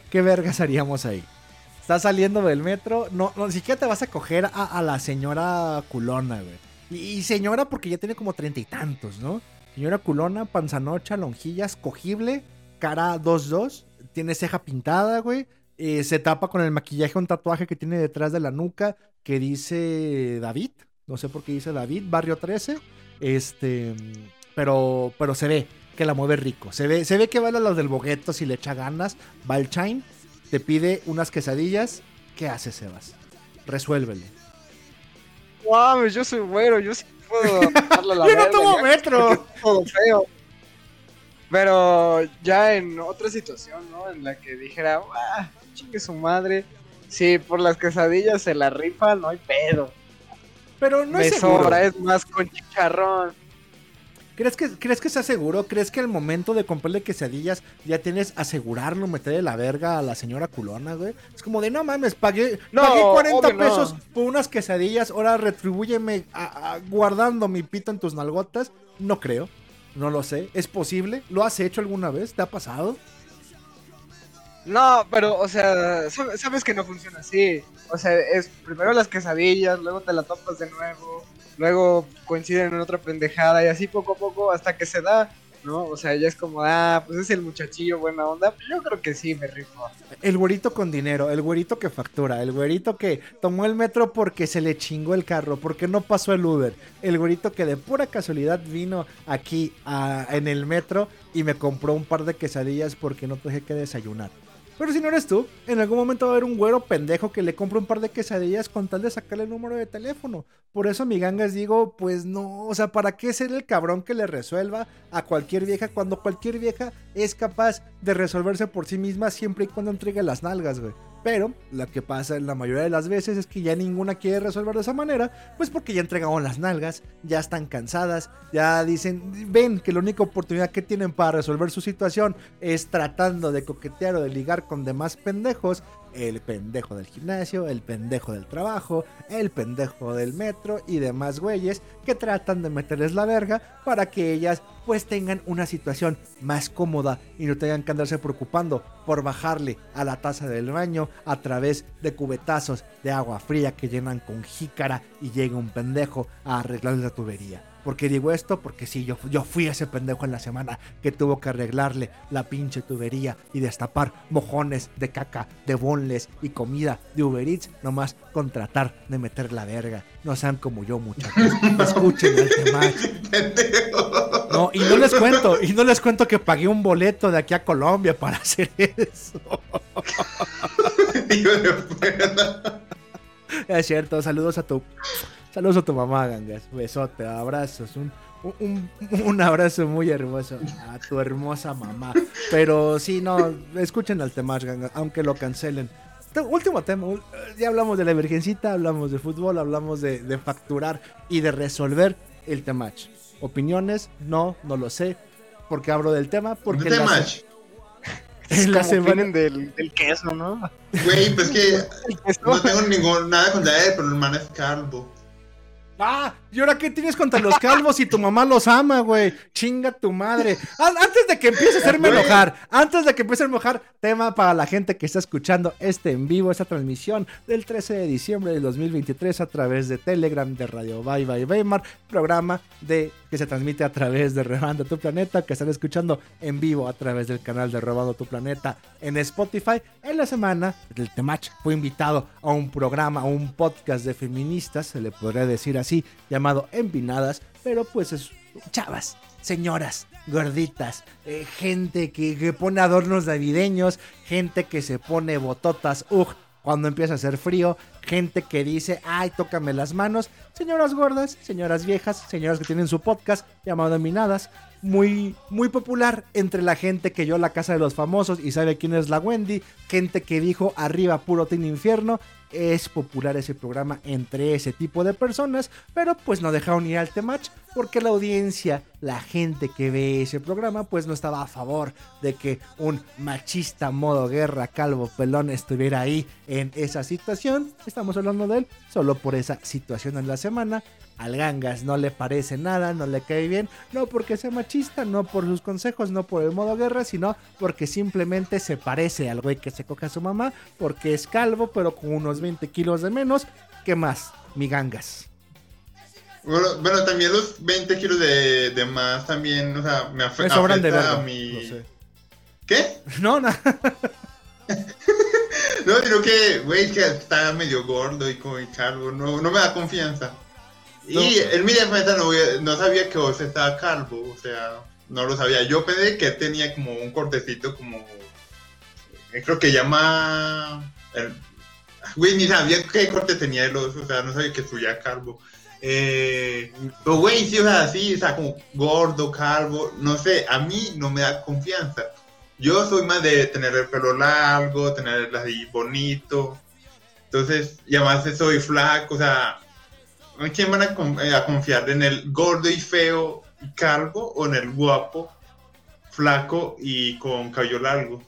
¿qué vergas haríamos ahí? Estás saliendo del metro, no, no ni siquiera te vas a coger a, la señora culona, güey. Y, y señora porque ya tiene como treinta y tantos, ¿no? Señora culona, panzanocha, lonjillas, cogible, cara 2-2, tiene ceja pintada, güey. eh, se tapa con el maquillaje un tatuaje que tiene detrás de la nuca que dice David, No sé por qué dice David, Barrio 13. Este, pero, pero se ve que la mueve rico. Se ve, se ve que vale a los del bogueto si le echa ganas. Va el Chain, te pide unas quesadillas. ¿Qué hace, Sebas? Resuélvele. Mames, yo soy güero, yo sí puedo darle la Yo no tomo metro. todo feo. Pero ya en otra situación, ¿no? En la que dijera, ah, chingue su madre. Sí, por las quesadillas se la rifa, no hay pedo. Pero no Me es seguro. sobra, es más con chicharrón. ¿Crees que, ¿Crees que sea seguro? ¿Crees que al momento de comprarle quesadillas ya tienes asegurarlo, meterle la verga a la señora culona, güey? Es como de, no mames, pagué, No, pagué 40 obvio no. pesos por unas quesadillas, ahora retribúyeme a- a- guardando mi pito en tus nalgotas. No creo, no lo sé. ¿Es posible? ¿Lo has hecho alguna vez? ¿Te ha pasado? No, pero, o sea, sab- sabes que no funciona así. O sea, es primero las quesadillas, luego te la topas de nuevo, luego coinciden en otra pendejada y así poco a poco hasta que se da, ¿no? O sea, ya es como, ah, pues es el muchachillo buena onda. Yo creo que sí, me rifo. El güerito con dinero, el güerito que factura, el güerito que tomó el metro porque se le chingó el carro, porque no pasó el Uber, el güerito que de pura casualidad vino aquí a- en el metro y me compró un par de quesadillas porque no tuve que desayunar. Pero si no eres tú, en algún momento va a haber un güero pendejo que le compra un par de quesadillas con tal de sacarle el número de teléfono. Por eso, mi gangas, digo, pues no, o sea, ¿para qué ser el cabrón que le resuelva a cualquier vieja cuando cualquier vieja es capaz de resolverse por sí misma siempre y cuando entregue las nalgas, güey? Pero lo que pasa en la mayoría de las veces es que ya ninguna quiere resolver de esa manera, pues porque ya entregaron las nalgas, ya están cansadas, ya dicen, ven que la única oportunidad que tienen para resolver su situación es tratando de coquetear o de ligar con demás pendejos, el pendejo del gimnasio, el pendejo del trabajo, el pendejo del metro y demás güeyes que tratan de meterles la verga para que ellas pues tengan una situación más cómoda y no tengan que andarse preocupando por bajarle a la taza del baño a través de cubetazos de agua fría que llenan con jícara y llega un pendejo a arreglarle la tubería. ¿Por qué digo esto? Porque sí, yo, yo fui ese pendejo en la semana que tuvo que arreglarle la pinche tubería y destapar mojones de caca, de bonles y comida de Uber Eats, nomás con tratar de meter la verga. No sean como yo, muchachos. Escuchen el tema. No, y no les cuento, y no les cuento que pagué un boleto de aquí a Colombia para hacer eso. Es cierto, saludos a tu. Saludos a tu mamá, gangas. Besote, abrazos. Un, un, un abrazo muy hermoso a tu hermosa mamá. Pero sí, no, escuchen al Temach, gangas, aunque lo cancelen. Último tema, ya hablamos de la emergencita, hablamos de fútbol, hablamos de, de facturar y de resolver el Temach. Opiniones, no, no lo sé. Porque hablo del tema, porque ¿De en la Temach? en la semana del, del queso, ¿no? Güey, pues que no tengo ningún, nada contra él, pero el man es calvo. Ah, ¿y ahora qué tienes contra los calvos si tu mamá los ama, güey? Chinga tu madre. An- Antes de que empiece a hacerme enojar, antes de que empiece a enojar, tema para la gente que está escuchando este en vivo, esta transmisión del 13 de diciembre del 2023 a través de Telegram de Radio Bye Bye Weimar, programa de que se transmite a través de Robando tu Planeta, que están escuchando en vivo a través del canal de Robando tu Planeta en Spotify. En la semana, el Temach fue invitado a un programa, a un podcast de feministas, se le podría decir así, llamado Empinadas, pero pues es chavas, señoras, gorditas, eh, gente que, que pone adornos navideños, gente que se pone bototas, ugh, cuando empieza a hacer frío, gente que dice, ay, tócame las manos, señoras gordas, señoras viejas, señoras que tienen su podcast llamado Minadas, muy, muy popular entre la gente que yo la casa de los famosos y sabe quién es la Wendy, gente que dijo arriba puro tin infierno, es popular ese programa entre ese tipo de personas, pero pues no dejaron ir al Temach porque la audiencia, la gente que ve ese programa, pues no estaba a favor de que un machista modo guerra calvo pelón estuviera ahí en esa situación. Estamos hablando de él solo por esa situación en la semana. Al Gangas no le parece nada, no le cae bien, no porque sea machista, no por sus consejos, no por el modo guerra, sino porque simplemente se parece al güey que se coge a su mamá, porque es calvo, pero con unos 20 kilos de menos. ¿Qué más, mi Gangas? Bueno, bueno, también los 20 kilos de, de más también, o sea, me afe- Me sobran de afecta verga, a mi... sé. ¿Qué? No, no. No, digo que, güey, que está medio gordo y y calvo, no, no me da confianza. Y en mi defensa no, no sabía que vos estaba calvo, o sea, no lo sabía. Yo pensé que tenía como un cortecito como... eh, Creo que llama... El, güey, ni sabía qué corte tenía el oso, o sea, no sabía que estuviera calvo. Eh, pero güey, sí, o sea, sí, o sea, como gordo, calvo, no sé, a mí no me da confianza. Yo soy más de tener el pelo largo, tener así bonito. Entonces, y además soy flaco, o sea, ¿en quién van eh, a confiar? ¿En el gordo y feo y calvo o en el guapo, flaco y con cabello largo?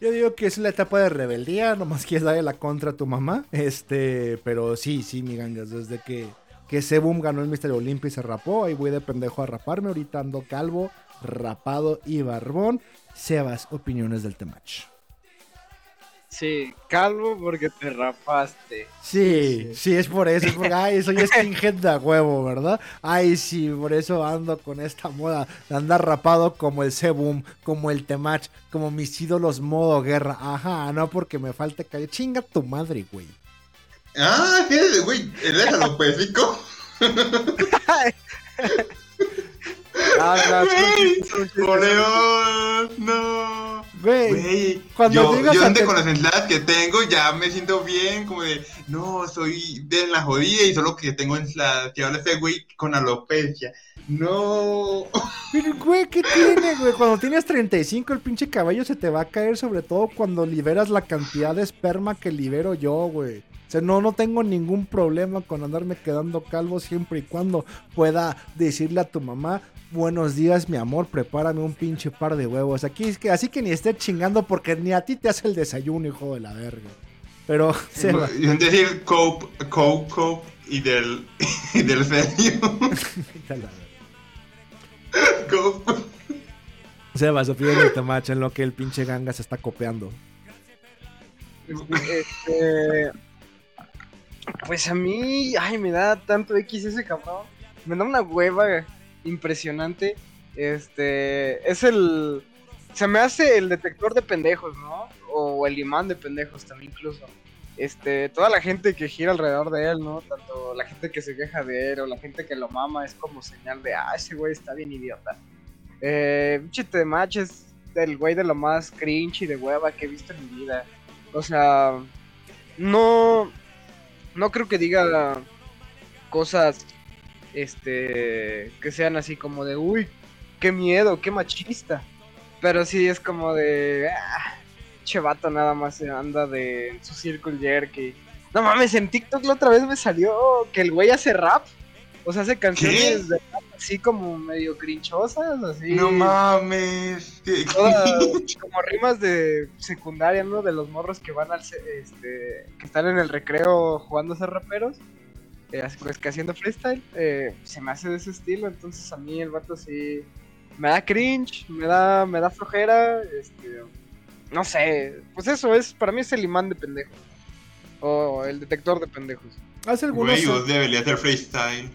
Yo digo que es la etapa de rebeldía, nomás quieres darle la contra a tu mamá. Este, pero sí, sí, mi gangas, desde que, que Sebum ganó el Mister Olimpia y se rapó, ahí voy de pendejo a raparme. Ahorita ando calvo, rapado y barbón. Sebas, opiniones del temach. Sí, calvo porque te rapaste. Sí, sí, es por eso, es porque, ay, soy skinhead de a huevo, ¿verdad? Ay, sí, por eso ando con esta moda de andar rapado como el Sebum, como el Temach, como mis ídolos modo guerra. Ajá, no porque me falte calle. Chinga tu madre, güey. Ah, sí, güey, eres alopécico. Ah, no, no. Güey, cuando yo, yo a antes te- con las entradas que tengo ya me siento bien, como de, no, soy de la jodida y solo que tengo entradas. Y ahora ese güey con alopecia. No. Pero, güey, ¿qué tiene, güey? Cuando tienes 35, el pinche cabello se te va a caer, sobre todo cuando liberas la cantidad de esperma que libero yo, güey. O sea, no, no tengo ningún problema con andarme quedando calvo siempre y cuando pueda decirle a tu mamá, buenos días, mi amor, prepárame un pinche par de huevos. Aquí es que, así que ni esté chingando porque ni a ti te hace el desayuno, hijo de la verga. Pero, se decir, cope, cope, cope y del, y del serio. Cope. Sebas, opinión del temache en lo que el pinche ganga se está copiando. Este, pues a mí, ay, me da tanto X ese cabrón. Me da una hueva impresionante. Este, es el. Se me hace el detector de pendejos, ¿no? O el imán de pendejos también, incluso. Este, toda la gente que gira alrededor de él, ¿no? Tanto la gente que se queja de él o la gente que lo mama es como señal de, ah, ese güey está bien idiota. Eh, pinche Temach es el güey de lo más cringe y de hueva que he visto en mi vida. O sea, no, no creo que diga cosas, este, que sean así como de, uy, qué miedo, qué machista. Pero sí es como de, ah, che vato nada más anda de en su circle jerky. No mames, en TikTok la otra vez me salió que el güey hace rap. O sea, hace canciones de rap así como medio crinchosas, así. No mames. ¿Qué- Todas como rimas de secundaria, ¿no? De los morros que van al este, que están en el recreo jugando a ser raperos, eh, pues que haciendo freestyle, eh, se me hace de ese estilo, entonces a mí el vato sí me da cringe, me da, me da flojera, este, no sé, pues eso es, para mí es el imán de pendejos, o el detector de pendejos. Hace algunos Güey, vos deberías hacer freestyle.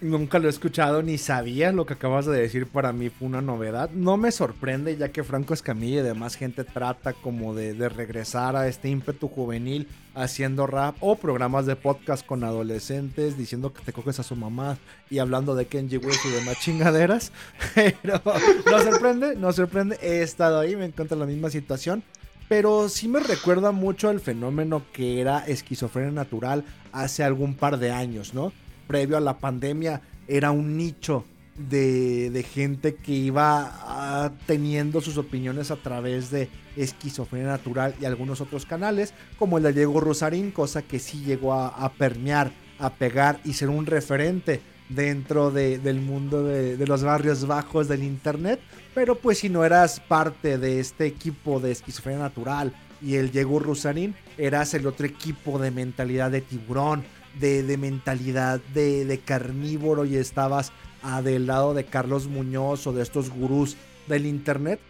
Nunca lo he escuchado ni sabía lo que acabas de decir. Para mí fue una novedad. No me sorprende ya que Franco Escamilla y demás gente trata como de, regresar a este ímpetu juvenil haciendo rap o programas de podcast con adolescentes diciendo que te coges a su mamá y hablando de Kenji West y demás chingaderas. Pero no sorprende, no sorprende. He estado ahí, me encuentro en la misma situación. Pero sí me recuerda mucho al fenómeno que era esquizofrenia natural hace algún par de años, ¿no? Previo a la pandemia era un nicho de, de gente que iba ah, teniendo sus opiniones a través de esquizofrenia natural y algunos otros canales, como el de Diego Rosarín, cosa que sí llegó a, permear, a pegar y ser un referente dentro de- del mundo de, los barrios bajos del internet. Pero pues si no eras parte de este equipo de esquizofrenia natural y el Diego Rosarín, eras el otro equipo de mentalidad de tiburón, de, de mentalidad de, de carnívoro y estabas ah, del lado de Carlos Muñoz o de estos gurús del internet.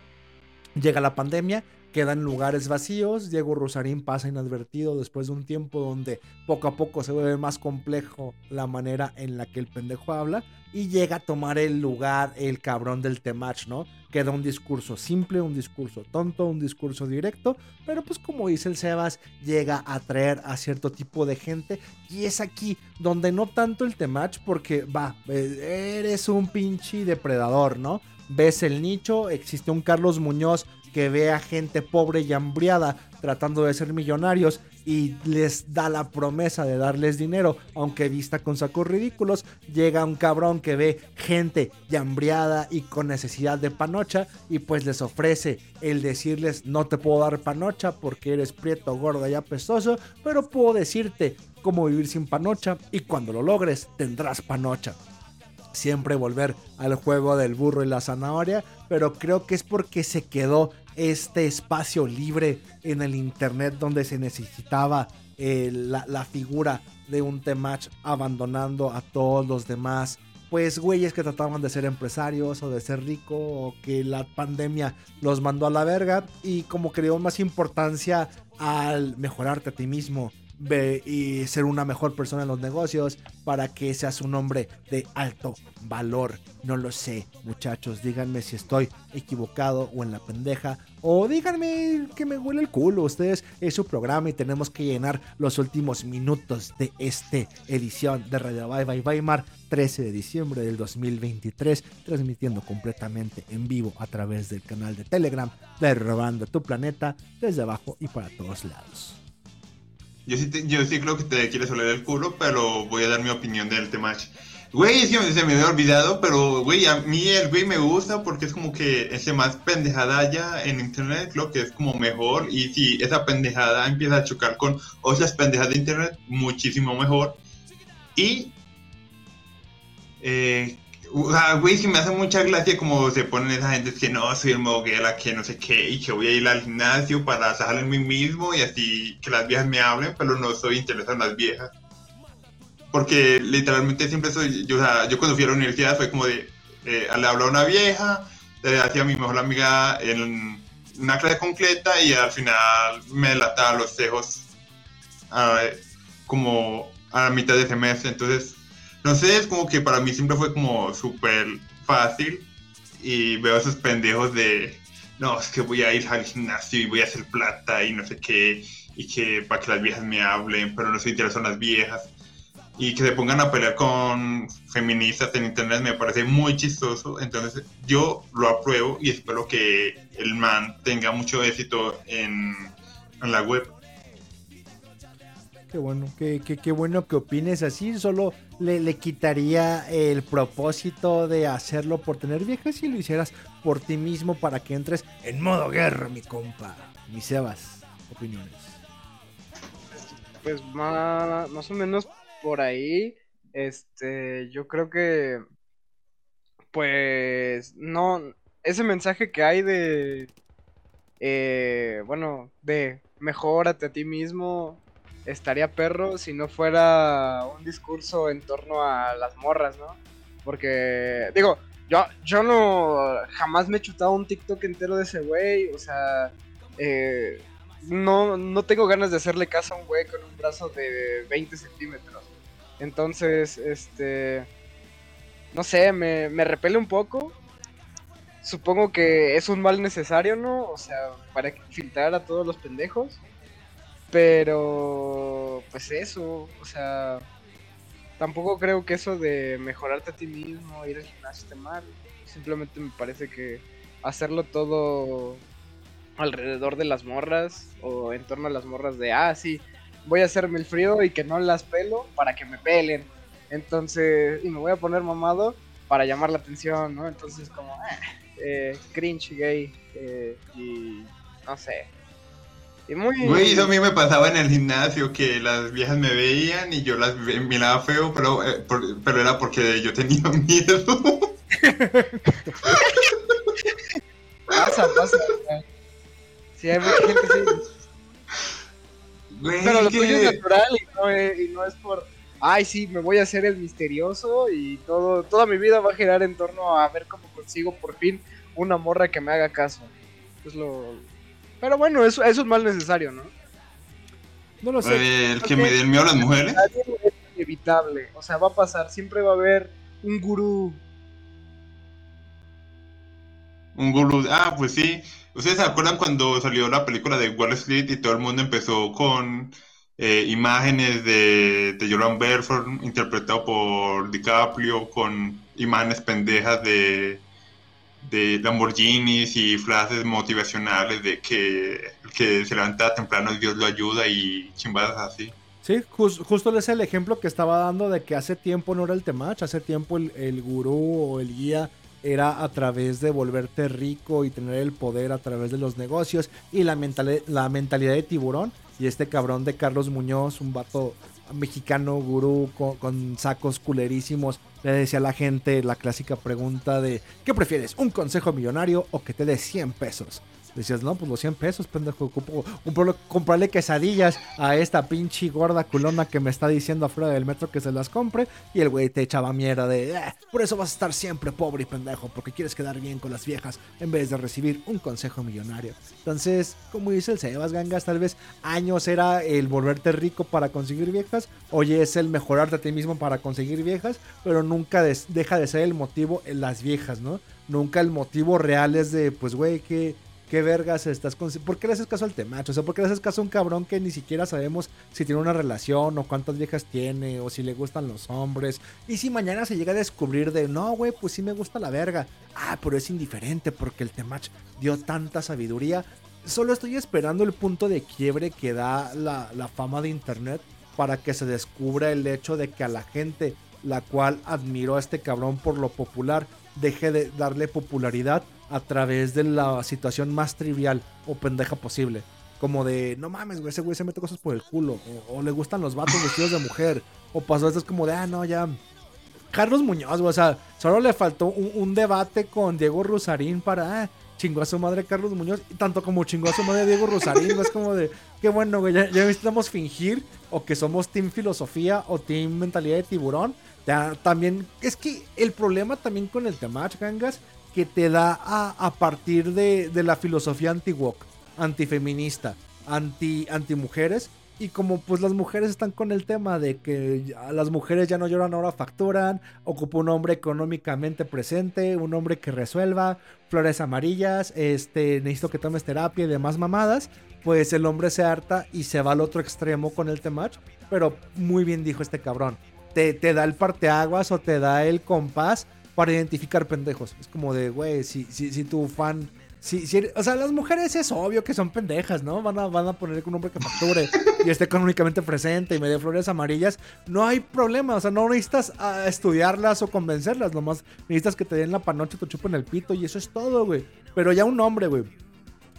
Llega la pandemia, quedan lugares vacíos. Diego Rosarín pasa inadvertido después de un tiempo donde poco a poco se vuelve más complejo la manera en la que el pendejo habla y llega a tomar el lugar el cabrón del Temach, ¿no? Queda un discurso simple, un discurso tonto, un discurso directo, pero pues como dice el Sebas, llega a atraer a cierto tipo de gente y es aquí donde no tanto el Temach porque va, eh, eres un pinche depredador, ¿no? Ves el nicho, existe un Carlos Muñoz que ve a gente pobre y hambriada tratando de ser millonarios y les da la promesa de darles dinero, aunque vista con sacos ridículos, llega un cabrón que ve gente ya hambriada y con necesidad de panocha y pues les ofrece el decirles no te puedo dar panocha porque eres prieto, gordo y apestoso, pero puedo decirte cómo vivir sin panocha y cuando lo logres tendrás panocha siempre volver al juego del burro y la zanahoria, pero creo que es porque se quedó este espacio libre en el internet donde se necesitaba eh, la, figura de un Temach abandonando a todos los demás. Pues güeyes que trataban de ser empresarios o de ser rico o que la pandemia los mandó a la verga y como creó más importancia al mejorarte a ti mismo, y ser una mejor persona en los negocios para que seas un hombre de alto valor. No lo sé, muchachos, díganme si estoy equivocado o en la pendeja o díganme que me huele el culo. Ustedes es su programa y tenemos que llenar los últimos minutos de esta edición de Radio Bye Bye Weimar 13 de diciembre del 2023, transmitiendo completamente en vivo a través del canal de Telegram de Robando tu Planeta desde abajo y para todos lados. Yo sí, yo sí creo que te quieres oler el culo, pero voy a dar mi opinión del Temach. Güey, es se me había olvidado, pero güey, a mí el güey me gusta porque es como que ese más pendejada ya en internet, lo que es como mejor. Y si esa pendejada empieza a chocar con otras pendejadas de internet, muchísimo mejor. Y eh, o sea, güey, que me hace mucha gracia como se ponen esa gente que no, soy el moguela, que no sé qué, y que voy a ir al gimnasio para salir en mí mismo y así que las viejas me hablen, pero no soy interesado en las viejas. Porque literalmente siempre soy, yo, o sea, yo cuando fui a la universidad fue como de, eh, le hablaba a una vieja, le hacía a mi mejor amiga en una clase completa y al final me lataba los cejos como a la mitad de semestre, entonces no sé, es como que para mí siempre fue como súper fácil y veo esos pendejos de, no, es que voy a ir al gimnasio y voy a hacer plata y no sé qué, y que para que las viejas me hablen, pero no se interesan las viejas. Y que se pongan a pelear con feministas en internet me parece muy chistoso. Entonces yo lo apruebo y espero que el man tenga mucho éxito en, en la web. Qué bueno, qué, qué, bueno que opines así. Solo le, le, quitaría el propósito de hacerlo por tener viejas si lo hicieras por ti mismo para que entres en modo guerra, mi compa. Mi Sebas, opiniones. Pues más, más o menos por ahí. Este, yo creo que. Pues. No. Ese mensaje que hay de. Eh, bueno, de mejórate a ti mismo estaría perro si no fuera un discurso en torno a las morras, ¿no? Porque, digo, yo, yo no jamás me he chutado un TikTok entero de ese güey, o sea, eh, no, no tengo ganas de hacerle caso a un güey con un brazo de 20 centímetros. Entonces, este, no sé, me, me repele un poco. Supongo que es un mal necesario, ¿no? O sea, para filtrar a todos los pendejos. Pero, pues eso, o sea, tampoco creo que eso de mejorarte a ti mismo, ir al gimnasio esté mal. Simplemente me parece que hacerlo todo alrededor de las morras o en torno a las morras de, ah, sí, voy a hacerme el frío y que no las pelo para que me pelen. Entonces, y me voy a poner mamado para llamar la atención, ¿no? Entonces, como, ah, eh, cringe gay eh, y no sé, Güey, eso a mí me pasaba en el gimnasio, que las viejas me veían y yo las miraba feo, pero, eh, pero era porque yo tenía miedo. pasa, pasa. Sí, hay mucha gente sí. pero lo tuyo es natural y no, es, y no es por, ay, sí, me voy a hacer el misterioso y todo, toda mi vida va a girar en torno a ver cómo consigo por fin una morra que me haga caso. Es lo, Pero bueno, eso, eso es mal necesario, ¿no? No lo sé. Eh, el que me dé el miedo a las mujeres. Es inevitable. O sea, va a pasar. Siempre va a haber un gurú. Un gurú. Ah, pues sí. ¿Ustedes se acuerdan cuando salió la película de Wall Street y todo el mundo empezó con eh, imágenes de, de Jordan Belfort interpretado por DiCaprio, con imágenes pendejas de, de Lamborghinis y frases motivacionales de que que se levanta temprano Dios lo ayuda y chimbadas así. Sí, jus- justo es el ejemplo que estaba dando de que hace tiempo no era el temach, hace tiempo el, el gurú o el guía era a través de volverte rico y tener el poder a través de los negocios y la, mentali- la mentalidad de tiburón. Y este cabrón de Carlos Muñoz, un vato mexicano gurú con, sacos culerísimos, le decía a la gente la clásica pregunta de ¿qué prefieres? ¿Un consejo millonario o que te dé 100 pesos? Decías, no, pues los 100 pesos, pendejo. Comprarle quesadillas a esta pinche gorda culona que me está diciendo afuera del metro que se las compre. Y el güey te echaba mierda de, "Eh, por eso vas a estar siempre pobre y pendejo, porque quieres quedar bien con las viejas en vez de recibir un consejo millonario. Entonces, como dice el Sebas Gangas, tal vez años era el volverte rico para conseguir viejas. Hoy es el mejorarte a ti mismo para conseguir viejas, pero nunca deja de ser el motivo en las viejas, ¿no? Nunca el motivo real es de, pues, güey, que ¿Qué vergas estás con... ¿Por qué le haces caso al temacho? O sea, ¿por qué le haces caso a un cabrón que ni siquiera sabemos si tiene una relación o cuántas viejas tiene o si le gustan los hombres? Y si mañana se llega a descubrir de, no, güey, pues sí me gusta la verga. Ah, pero es indiferente porque el temach dio tanta sabiduría. Solo estoy esperando el punto de quiebre que da la, la fama de internet para que se descubra el hecho de que a la gente la cual admiró a este cabrón por lo popular deje de darle popularidad a través de la situación más trivial o pendeja posible. Como de, no mames, güey, ese güey se mete cosas por el culo. O, le gustan los vatos vestidos de mujer. O pasó esto es como de, ah, no, ya. Carlos Muñoz, güey, o sea, solo le faltó un, un debate con Diego Rusarín para, ah, chingó a su madre Carlos Muñoz. Y tanto como chingó a su madre Diego Rusarín, güey, es como de, qué bueno, güey, ya, ya necesitamos fingir o que somos Team Filosofía o Team Mentalidad de Tiburón. Ya, también, es que el problema también con el Temach, gangas, que te da a, partir de, de la filosofía anti-woke, antifeminista, anti, anti-mujeres. Y como pues las mujeres están con el tema de que las mujeres ya no lloran, ahora facturan, ocupa un hombre económicamente presente, un hombre que resuelva, flores amarillas, este, necesito que tomes terapia y demás mamadas, pues el hombre se harta y se va al otro extremo con el temach. Pero muy bien dijo este cabrón, te, te da el parteaguas o te da el compás para identificar pendejos. Es como de, güey, si, si, si tu fan. Si, si eres- o sea, las mujeres es obvio que son pendejas, ¿no? Van a, van a poner un hombre que facture y esté económicamente presente y me dé flores amarillas. No hay problema, o sea, no necesitas ah, estudiarlas o convencerlas, nomás necesitas que te den la panoche, te chupen el pito y eso es todo, güey. Pero ya un hombre, güey.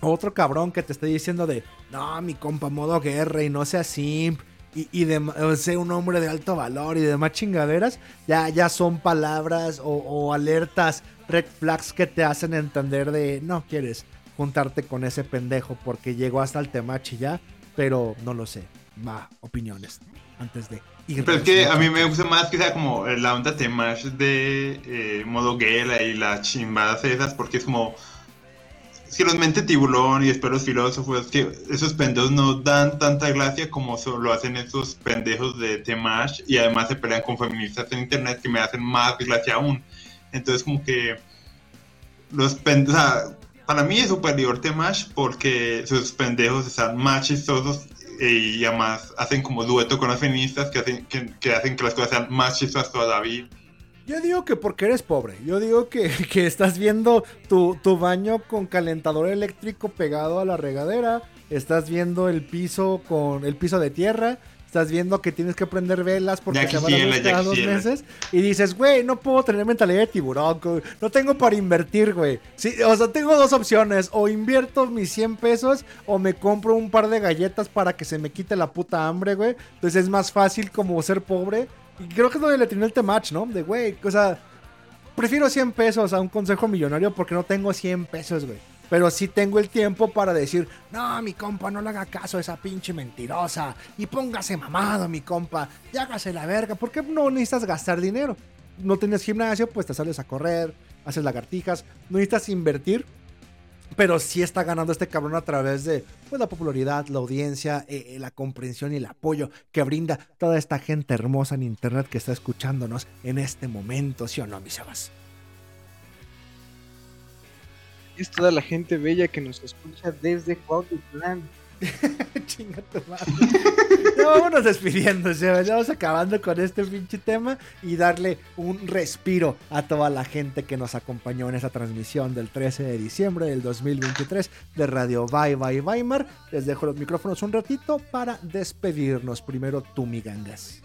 Otro cabrón que te esté diciendo de, no, mi compa, modo guerra y no sea simp y, y de, o sea, un hombre de alto valor y demás chingaderas, ya, ya son palabras o, o alertas, red flags que te hacen entender de no quieres juntarte con ese pendejo porque llegó hasta el temachi ya, pero no lo sé. Va, opiniones antes de ir. Pero es que a mí me gusta más que sea como la onda temash de eh, modo guerra y las chimbadas esas, porque es como. Es que los mente tiburón y después los filósofos, que esos pendejos no dan tanta gracia como lo hacen esos pendejos de Temash y además se pelean con feministas en internet que me hacen más gracia aún. Entonces, como que los pendejos. O sea, para mí es superior Temash porque sus pendejos están más chistosos eh, y además hacen como dueto con las feministas que hacen que, que hacen que las cosas sean más chistosas todavía. Yo digo que porque eres pobre. Yo digo que, que estás viendo tu, tu baño con calentador eléctrico pegado a la regadera. Estás viendo el piso con el piso de tierra. Estás viendo que tienes que prender velas porque se van a cada dos meses. Y dices, güey, no puedo tener mentalidad de tiburón. No tengo para invertir, güey. Sí, o sea, tengo dos opciones. O invierto mis 100 pesos o me compro un par de galletas para que se me quite la puta hambre, güey. Entonces es más fácil como ser pobre. Creo que es donde le tiene el temach, ¿no? De, güey, o sea, prefiero 100 pesos a un consejo millonario porque no tengo 100 pesos, güey. Pero sí tengo el tiempo para decir, no, mi compa, no le haga caso a esa pinche mentirosa. Y póngase mamado, mi compa. Y hágase la verga. Porque no necesitas gastar dinero. No tienes gimnasio, pues te sales a correr, haces lagartijas. No necesitas invertir Pero sí está ganando este cabrón a través de pues, la popularidad, la audiencia, eh, eh, la comprensión y el apoyo que brinda toda esta gente hermosa en internet que está escuchándonos en este momento, ¿sí o no, mis chavas? Es toda la gente bella que nos escucha desde Cuautitlán. Chinga tu madre. Ya vámonos despidiendo. Ya vamos acabando con este pinche tema y darle un respiro a toda la gente que nos acompañó en esta transmisión del 13 de diciembre del 2023 de Radio Bye Bye Weimar. Les dejo los micrófonos un ratito para despedirnos. Primero tú, mi gangas.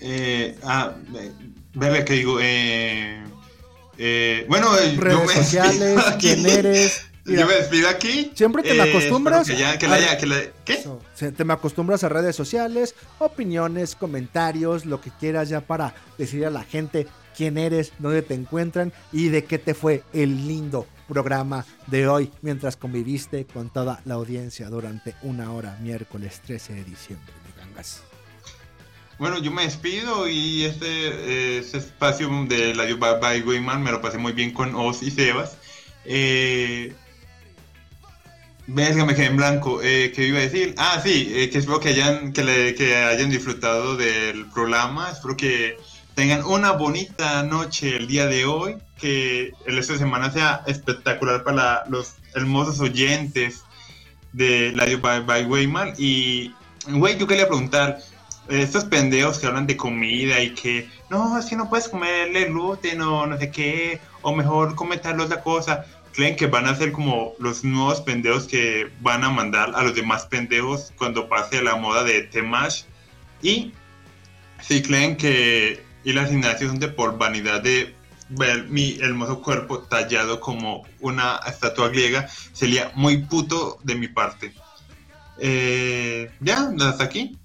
Eh, ah, eh, verle que digo, eh, eh, bueno, eh, Redes me sociales, quién eres. Mira, Yo me despido aquí. Siempre te me Eh, acostumbras. Que ya, que la a- haya- que la- ¿Qué? Eso, te me acostumbras a redes sociales, opiniones, comentarios, lo que quieras ya para decirle a la gente quién eres, dónde te encuentran y de qué te fue el lindo programa de hoy mientras conviviste con toda la audiencia durante una hora, miércoles 13 de diciembre. gangas. Bueno, yo me despido y este, eh, este espacio de la Bye Bye Wayman me lo pasé muy bien con Oz y Sebas. Eh, Verga, me quedé en blanco. Eh, ¿Qué iba a decir? Ah, sí, eh, que espero que hayan, que, le- que hayan disfrutado del programa. Espero que tengan una bonita noche el día de hoy. Que esta semana sea espectacular para los hermosos oyentes de la Bye Bye Wayman. Y, güey, yo quería preguntar, eh, estos pendejos que hablan de comida y que no, es que no puedes comerle gluten o no sé qué, o mejor come tal otra cosa. Creen que van a ser como los nuevos pendejos que van a mandar a los demás pendejos cuando pase la moda de Temash. Y si creen que ir al gimnasio son de por vanidad de ver mi hermoso cuerpo tallado como una estatua griega, sería muy puto de mi parte. Eh, ya, hasta aquí.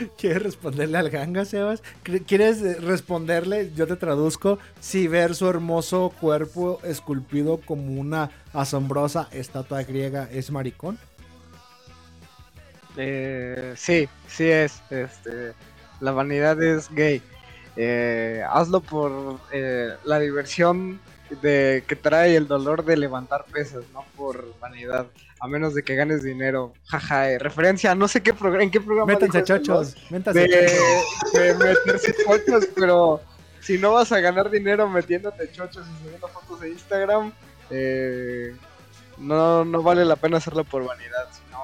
¿Quieres responderle al ganga, Sebas? ¿Qu- ¿Quieres eh, responderle? Yo te traduzco. Si ver su hermoso cuerpo esculpido como una asombrosa estatua griega es maricón. Eh, sí, sí es. Este, la vanidad es gay. Eh, hazlo por eh, la diversión de que trae el dolor de levantar pesas, no por vanidad. A menos de que ganes dinero. Jaja, eh, referencia, no sé qué en qué programa. Métanse chochos, métanse De, de meterse chochos, pero si no vas a ganar dinero metiéndote chochos y subiendo fotos de Instagram, eh, no, no vale la pena hacerlo por vanidad, sino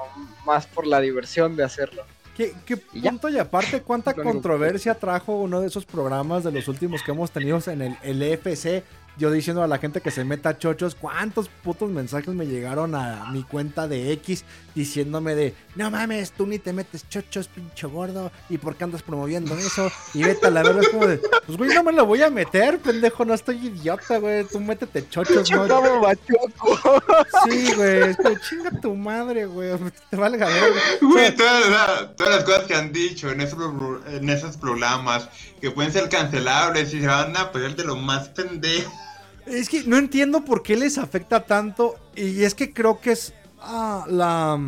más por la diversión de hacerlo. ¿Qué, qué punto y aparte cuánta controversia trajo uno de esos programas de los últimos que hemos tenido en el, el EFC? Yo diciendo a la gente que se meta chochos, ¿cuántos putos mensajes me llegaron a mi cuenta de X diciéndome de, no mames, tú ni te metes chochos, pinche gordo, ¿y por qué andas promoviendo eso? Y vete a la verga, es como de, pues güey, no me lo voy a meter, pendejo, no estoy idiota, güey, tú métete chochos, no. Chocaba machoco. Sí, güey, es como, chinga tu madre, güey, te valga verga. Güey, todas, las- todas las cosas que han dicho en esos, en esos programas que pueden ser cancelables y se van a pegar de lo más pendejo. Es que no entiendo por qué les afecta tanto. Y es que creo que es ah, la,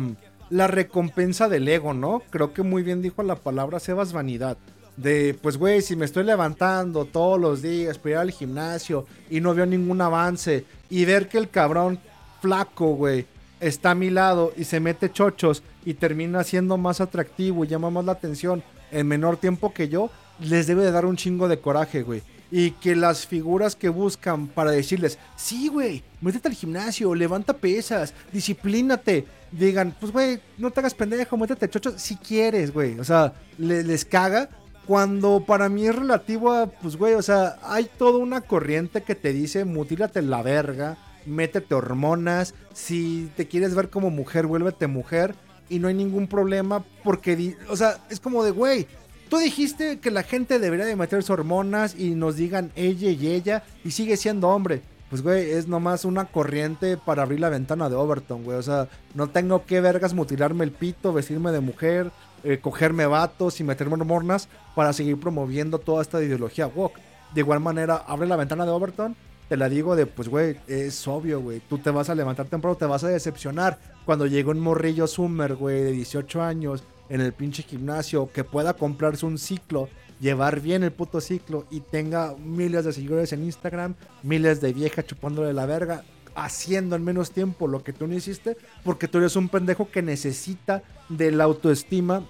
la recompensa del ego, ¿no? Creo que muy bien dijo la palabra Sebas Vanidad. De, pues, güey, si me estoy levantando todos los días para ir al gimnasio y no veo ningún avance y ver que el cabrón flaco, güey, está a mi lado y se mete chochos y termina siendo más atractivo y llama más la atención en menor tiempo que yo, les debe de dar un chingo de coraje, güey. Y que las figuras que buscan para decirles, sí, güey, métete al gimnasio, levanta pesas, disciplínate. Digan, pues, güey, no te hagas pendejo, métete chochos si quieres, güey. O sea, le- les caga. Cuando para mí es relativo a, pues, güey, o sea, hay toda una corriente que te dice, mutílate la verga, métete hormonas, si te quieres ver como mujer, vuélvete mujer. Y no hay ningún problema porque, o sea, es como de, güey, Tú dijiste que la gente debería de meterse hormonas y nos digan ella y ella y sigue siendo hombre. Pues, güey, es nomás una corriente para abrir la ventana de Overton, güey. O sea, no tengo que vergas mutilarme el pito, vestirme de mujer, eh, cogerme vatos y meterme hormonas para seguir promoviendo toda esta ideología woke. De igual manera, abre la ventana de Overton. Te la digo de, pues, güey, es obvio, güey. Tú te vas a levantar temprano, te vas a decepcionar cuando llega un morrillo Summer, güey, de 18 años en el pinche gimnasio que pueda comprarse un ciclo, llevar bien el puto ciclo y tenga miles de seguidores en Instagram, miles de viejas chupándole la verga. haciendo en menos tiempo lo que tú no hiciste, porque tú eres un pendejo que necesita de la autoestima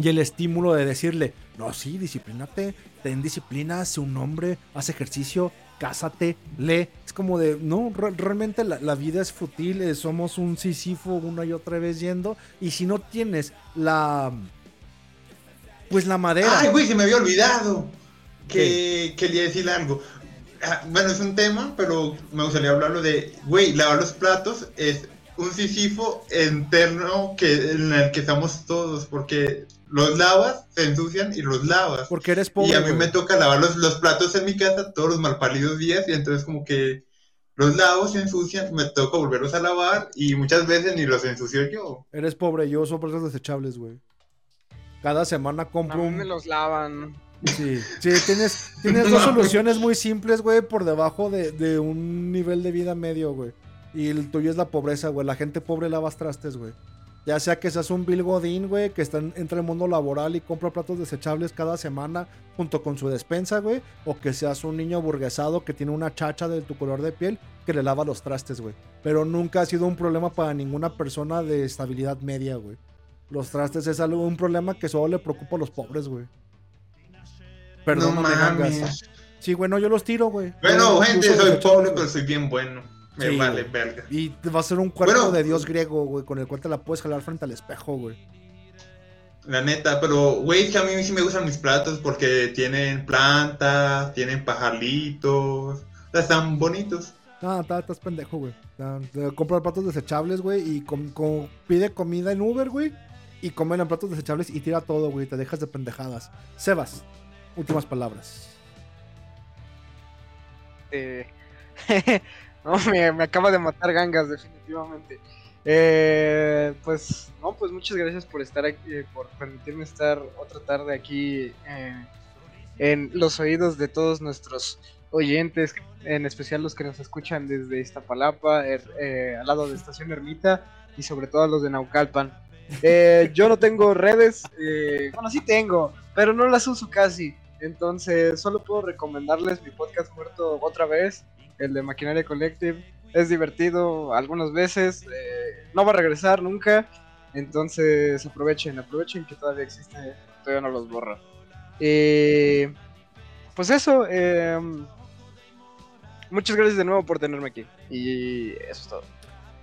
y el estímulo de decirle, no, sí, disciplínate, ten disciplina, sé un hombre, haz ejercicio, cásate, lee. Es como de, no, re- realmente la, la vida es fútil, eh, somos un Sísifo una y otra vez yendo, y si no tienes la... Pues la madera. Ay, güey, se me había olvidado que quería decir algo. Ah, Bueno, es un tema, pero me gustaría hablarlo de, güey, lavar los platos es un sisifo interno que, en el que estamos todos, porque los lavas, se ensucian y los lavas. Porque eres pobre. y a mí güey. me toca lavar los, los platos en mi casa todos los malparidos días y entonces como que los lavo, se ensucian, me toca volverlos a lavar y muchas veces ni los ensucio yo. Eres pobre, yo uso bolsas desechables, güey. Cada semana A compro mí un... me los lavan. Sí, sí, tienes, tienes dos soluciones muy simples, güey, por debajo de, de un nivel de vida medio, güey. Y el tuyo es la pobreza, güey. La gente pobre lavas trastes, güey. Ya sea que seas un Bill Godín, güey, que está en- entre el mundo laboral y compra platos desechables cada semana junto con su despensa, güey. O que seas un niño burguesado que tiene una chacha de tu color de piel que le lava los trastes, güey. Pero nunca ha sido un problema para ninguna persona de estabilidad media, güey. Los trastes es algo, un problema que solo le preocupa a los pobres, güey. Perdón, no me mames. gangas. Sí, güey, no, yo los tiro, güey. Bueno, Yo gente, soy pobre, pero soy bien bueno. Me Sí, vale, verga. Y te va a ser un cuerpo Bueno. de dios griego, güey, con el cual te la puedes jalar frente al espejo, güey. La neta, pero, güey, es que a mí sí me gustan mis platos porque tienen plantas, tienen pajaritos, o sea, están bonitos. No, está- estás pendejo, güey. Ya, te Compra platos desechables, güey, y com- com- pide comida en Uber, güey. Y comen en platos desechables y tira todo, güey. Te dejas de pendejadas. Sebas, últimas palabras. Eh, no, me, me acaba de matar gangas, definitivamente. Eh, pues, no, pues muchas gracias por estar aquí, eh, por permitirme estar otra tarde aquí eh, en los oídos de todos nuestros oyentes, en especial los que nos escuchan desde Iztapalapa, er- eh, al lado de Estación Ermita y sobre todo a los de Naucalpan. Yo no tengo redes, eh, bueno, sí tengo, pero no las uso casi. Entonces, solo puedo recomendarles mi podcast muerto otra vez, el de Maquinaria Collective. Es divertido algunas veces, eh, no va a regresar nunca. Entonces, aprovechen, aprovechen que todavía existe, todavía no los borra. Eh, pues eso, eh, muchas gracias de nuevo por tenerme aquí. Y eso es todo.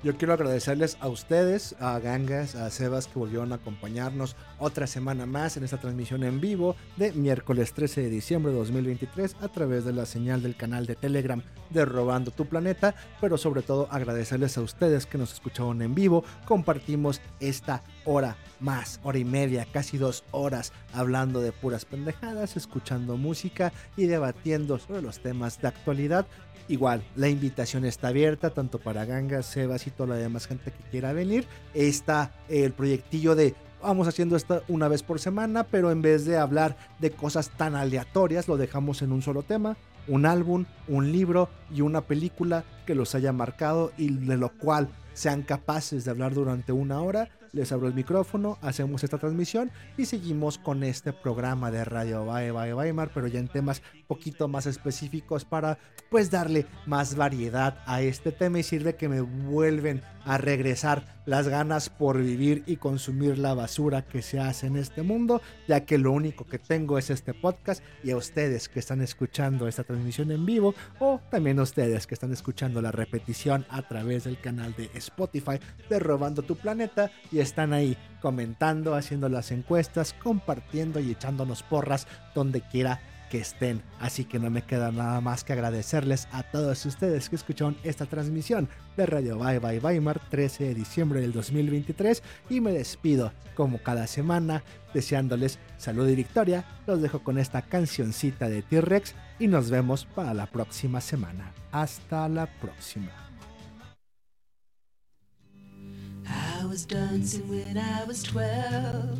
Yo quiero agradecerles a ustedes, a Gangas, a Sebas que volvieron a acompañarnos otra semana más en esta transmisión en vivo de miércoles 13 de diciembre de 2023 a través de la señal del canal de Telegram de Robando tu Planeta, pero sobre todo agradecerles a ustedes que nos escucharon en vivo. Compartimos esta hora más, hora y media, casi dos horas hablando de puras pendejadas, escuchando música y debatiendo sobre los temas de actualidad Igual, la invitación está abierta tanto para Gangas, Sebas y toda la demás gente que quiera venir. Está el proyectillo de vamos haciendo esto una vez por semana, pero en vez de hablar de cosas tan aleatorias, lo dejamos en un solo tema. Un álbum, un libro y una película que los haya marcado y de lo cual sean capaces de hablar durante una hora. Les abro el micrófono, hacemos esta transmisión y seguimos con este programa de Radio. Bye Bye Weimar, pero ya en temas poquito más específicos para pues darle más variedad a este tema y sirve que me vuelven a regresar las ganas por vivir y consumir la basura que se hace en este mundo, ya que lo único que tengo es este podcast y a ustedes que están escuchando esta transmisión en vivo o también a ustedes que están escuchando la repetición a través del canal de Spotify de Robando tu Planeta y están ahí comentando, haciendo las encuestas, compartiendo y echándonos porras donde quiera que estén. Así que no me queda nada más que agradecerles a todos ustedes que escucharon esta transmisión de Radio Bye Bye Weimar 13 de diciembre del 2023 y me despido como cada semana deseándoles salud y victoria. Los dejo con esta cancioncita de T-Rex y nos vemos para la próxima semana. Hasta la próxima. I was dancing when I was 12.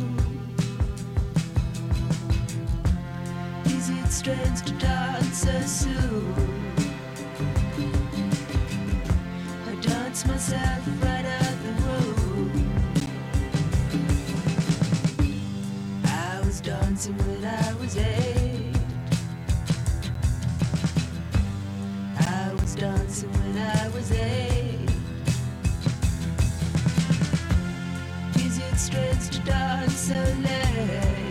it strange to dance so soon? I dance myself right out the room. I was dancing when I was eight. I was dancing when I was eight. Is it strange to dance so late?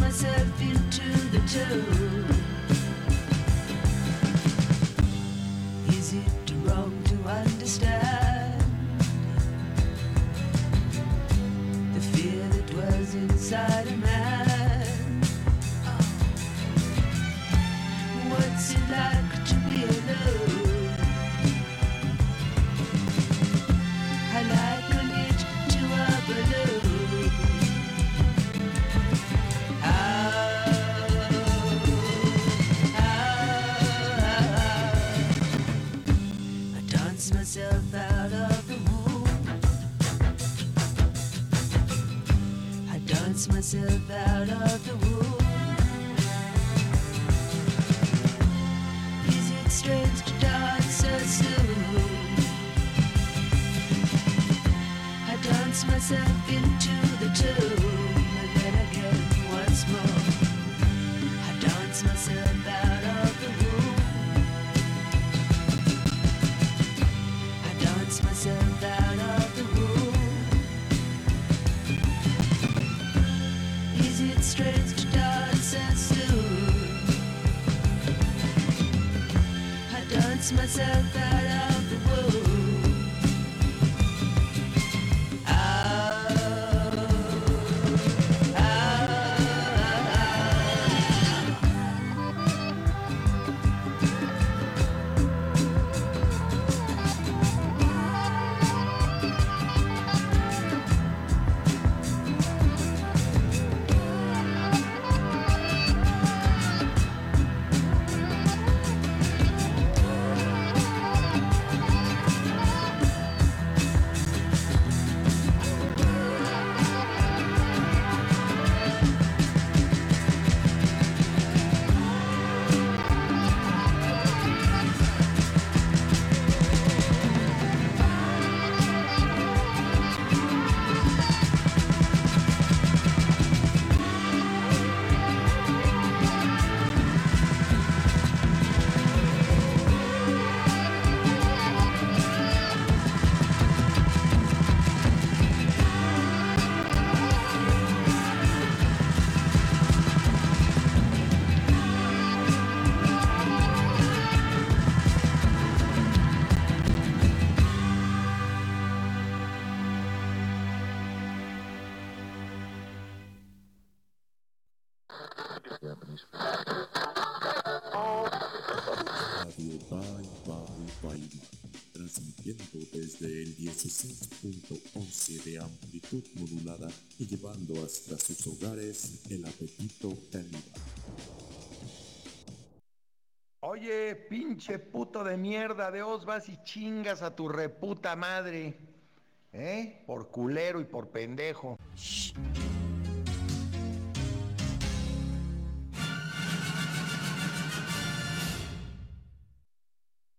myself Oye, pinche puto de mierda, de os vas y chingas a tu reputa madre. ¿Eh? Por culero y por pendejo. Shh.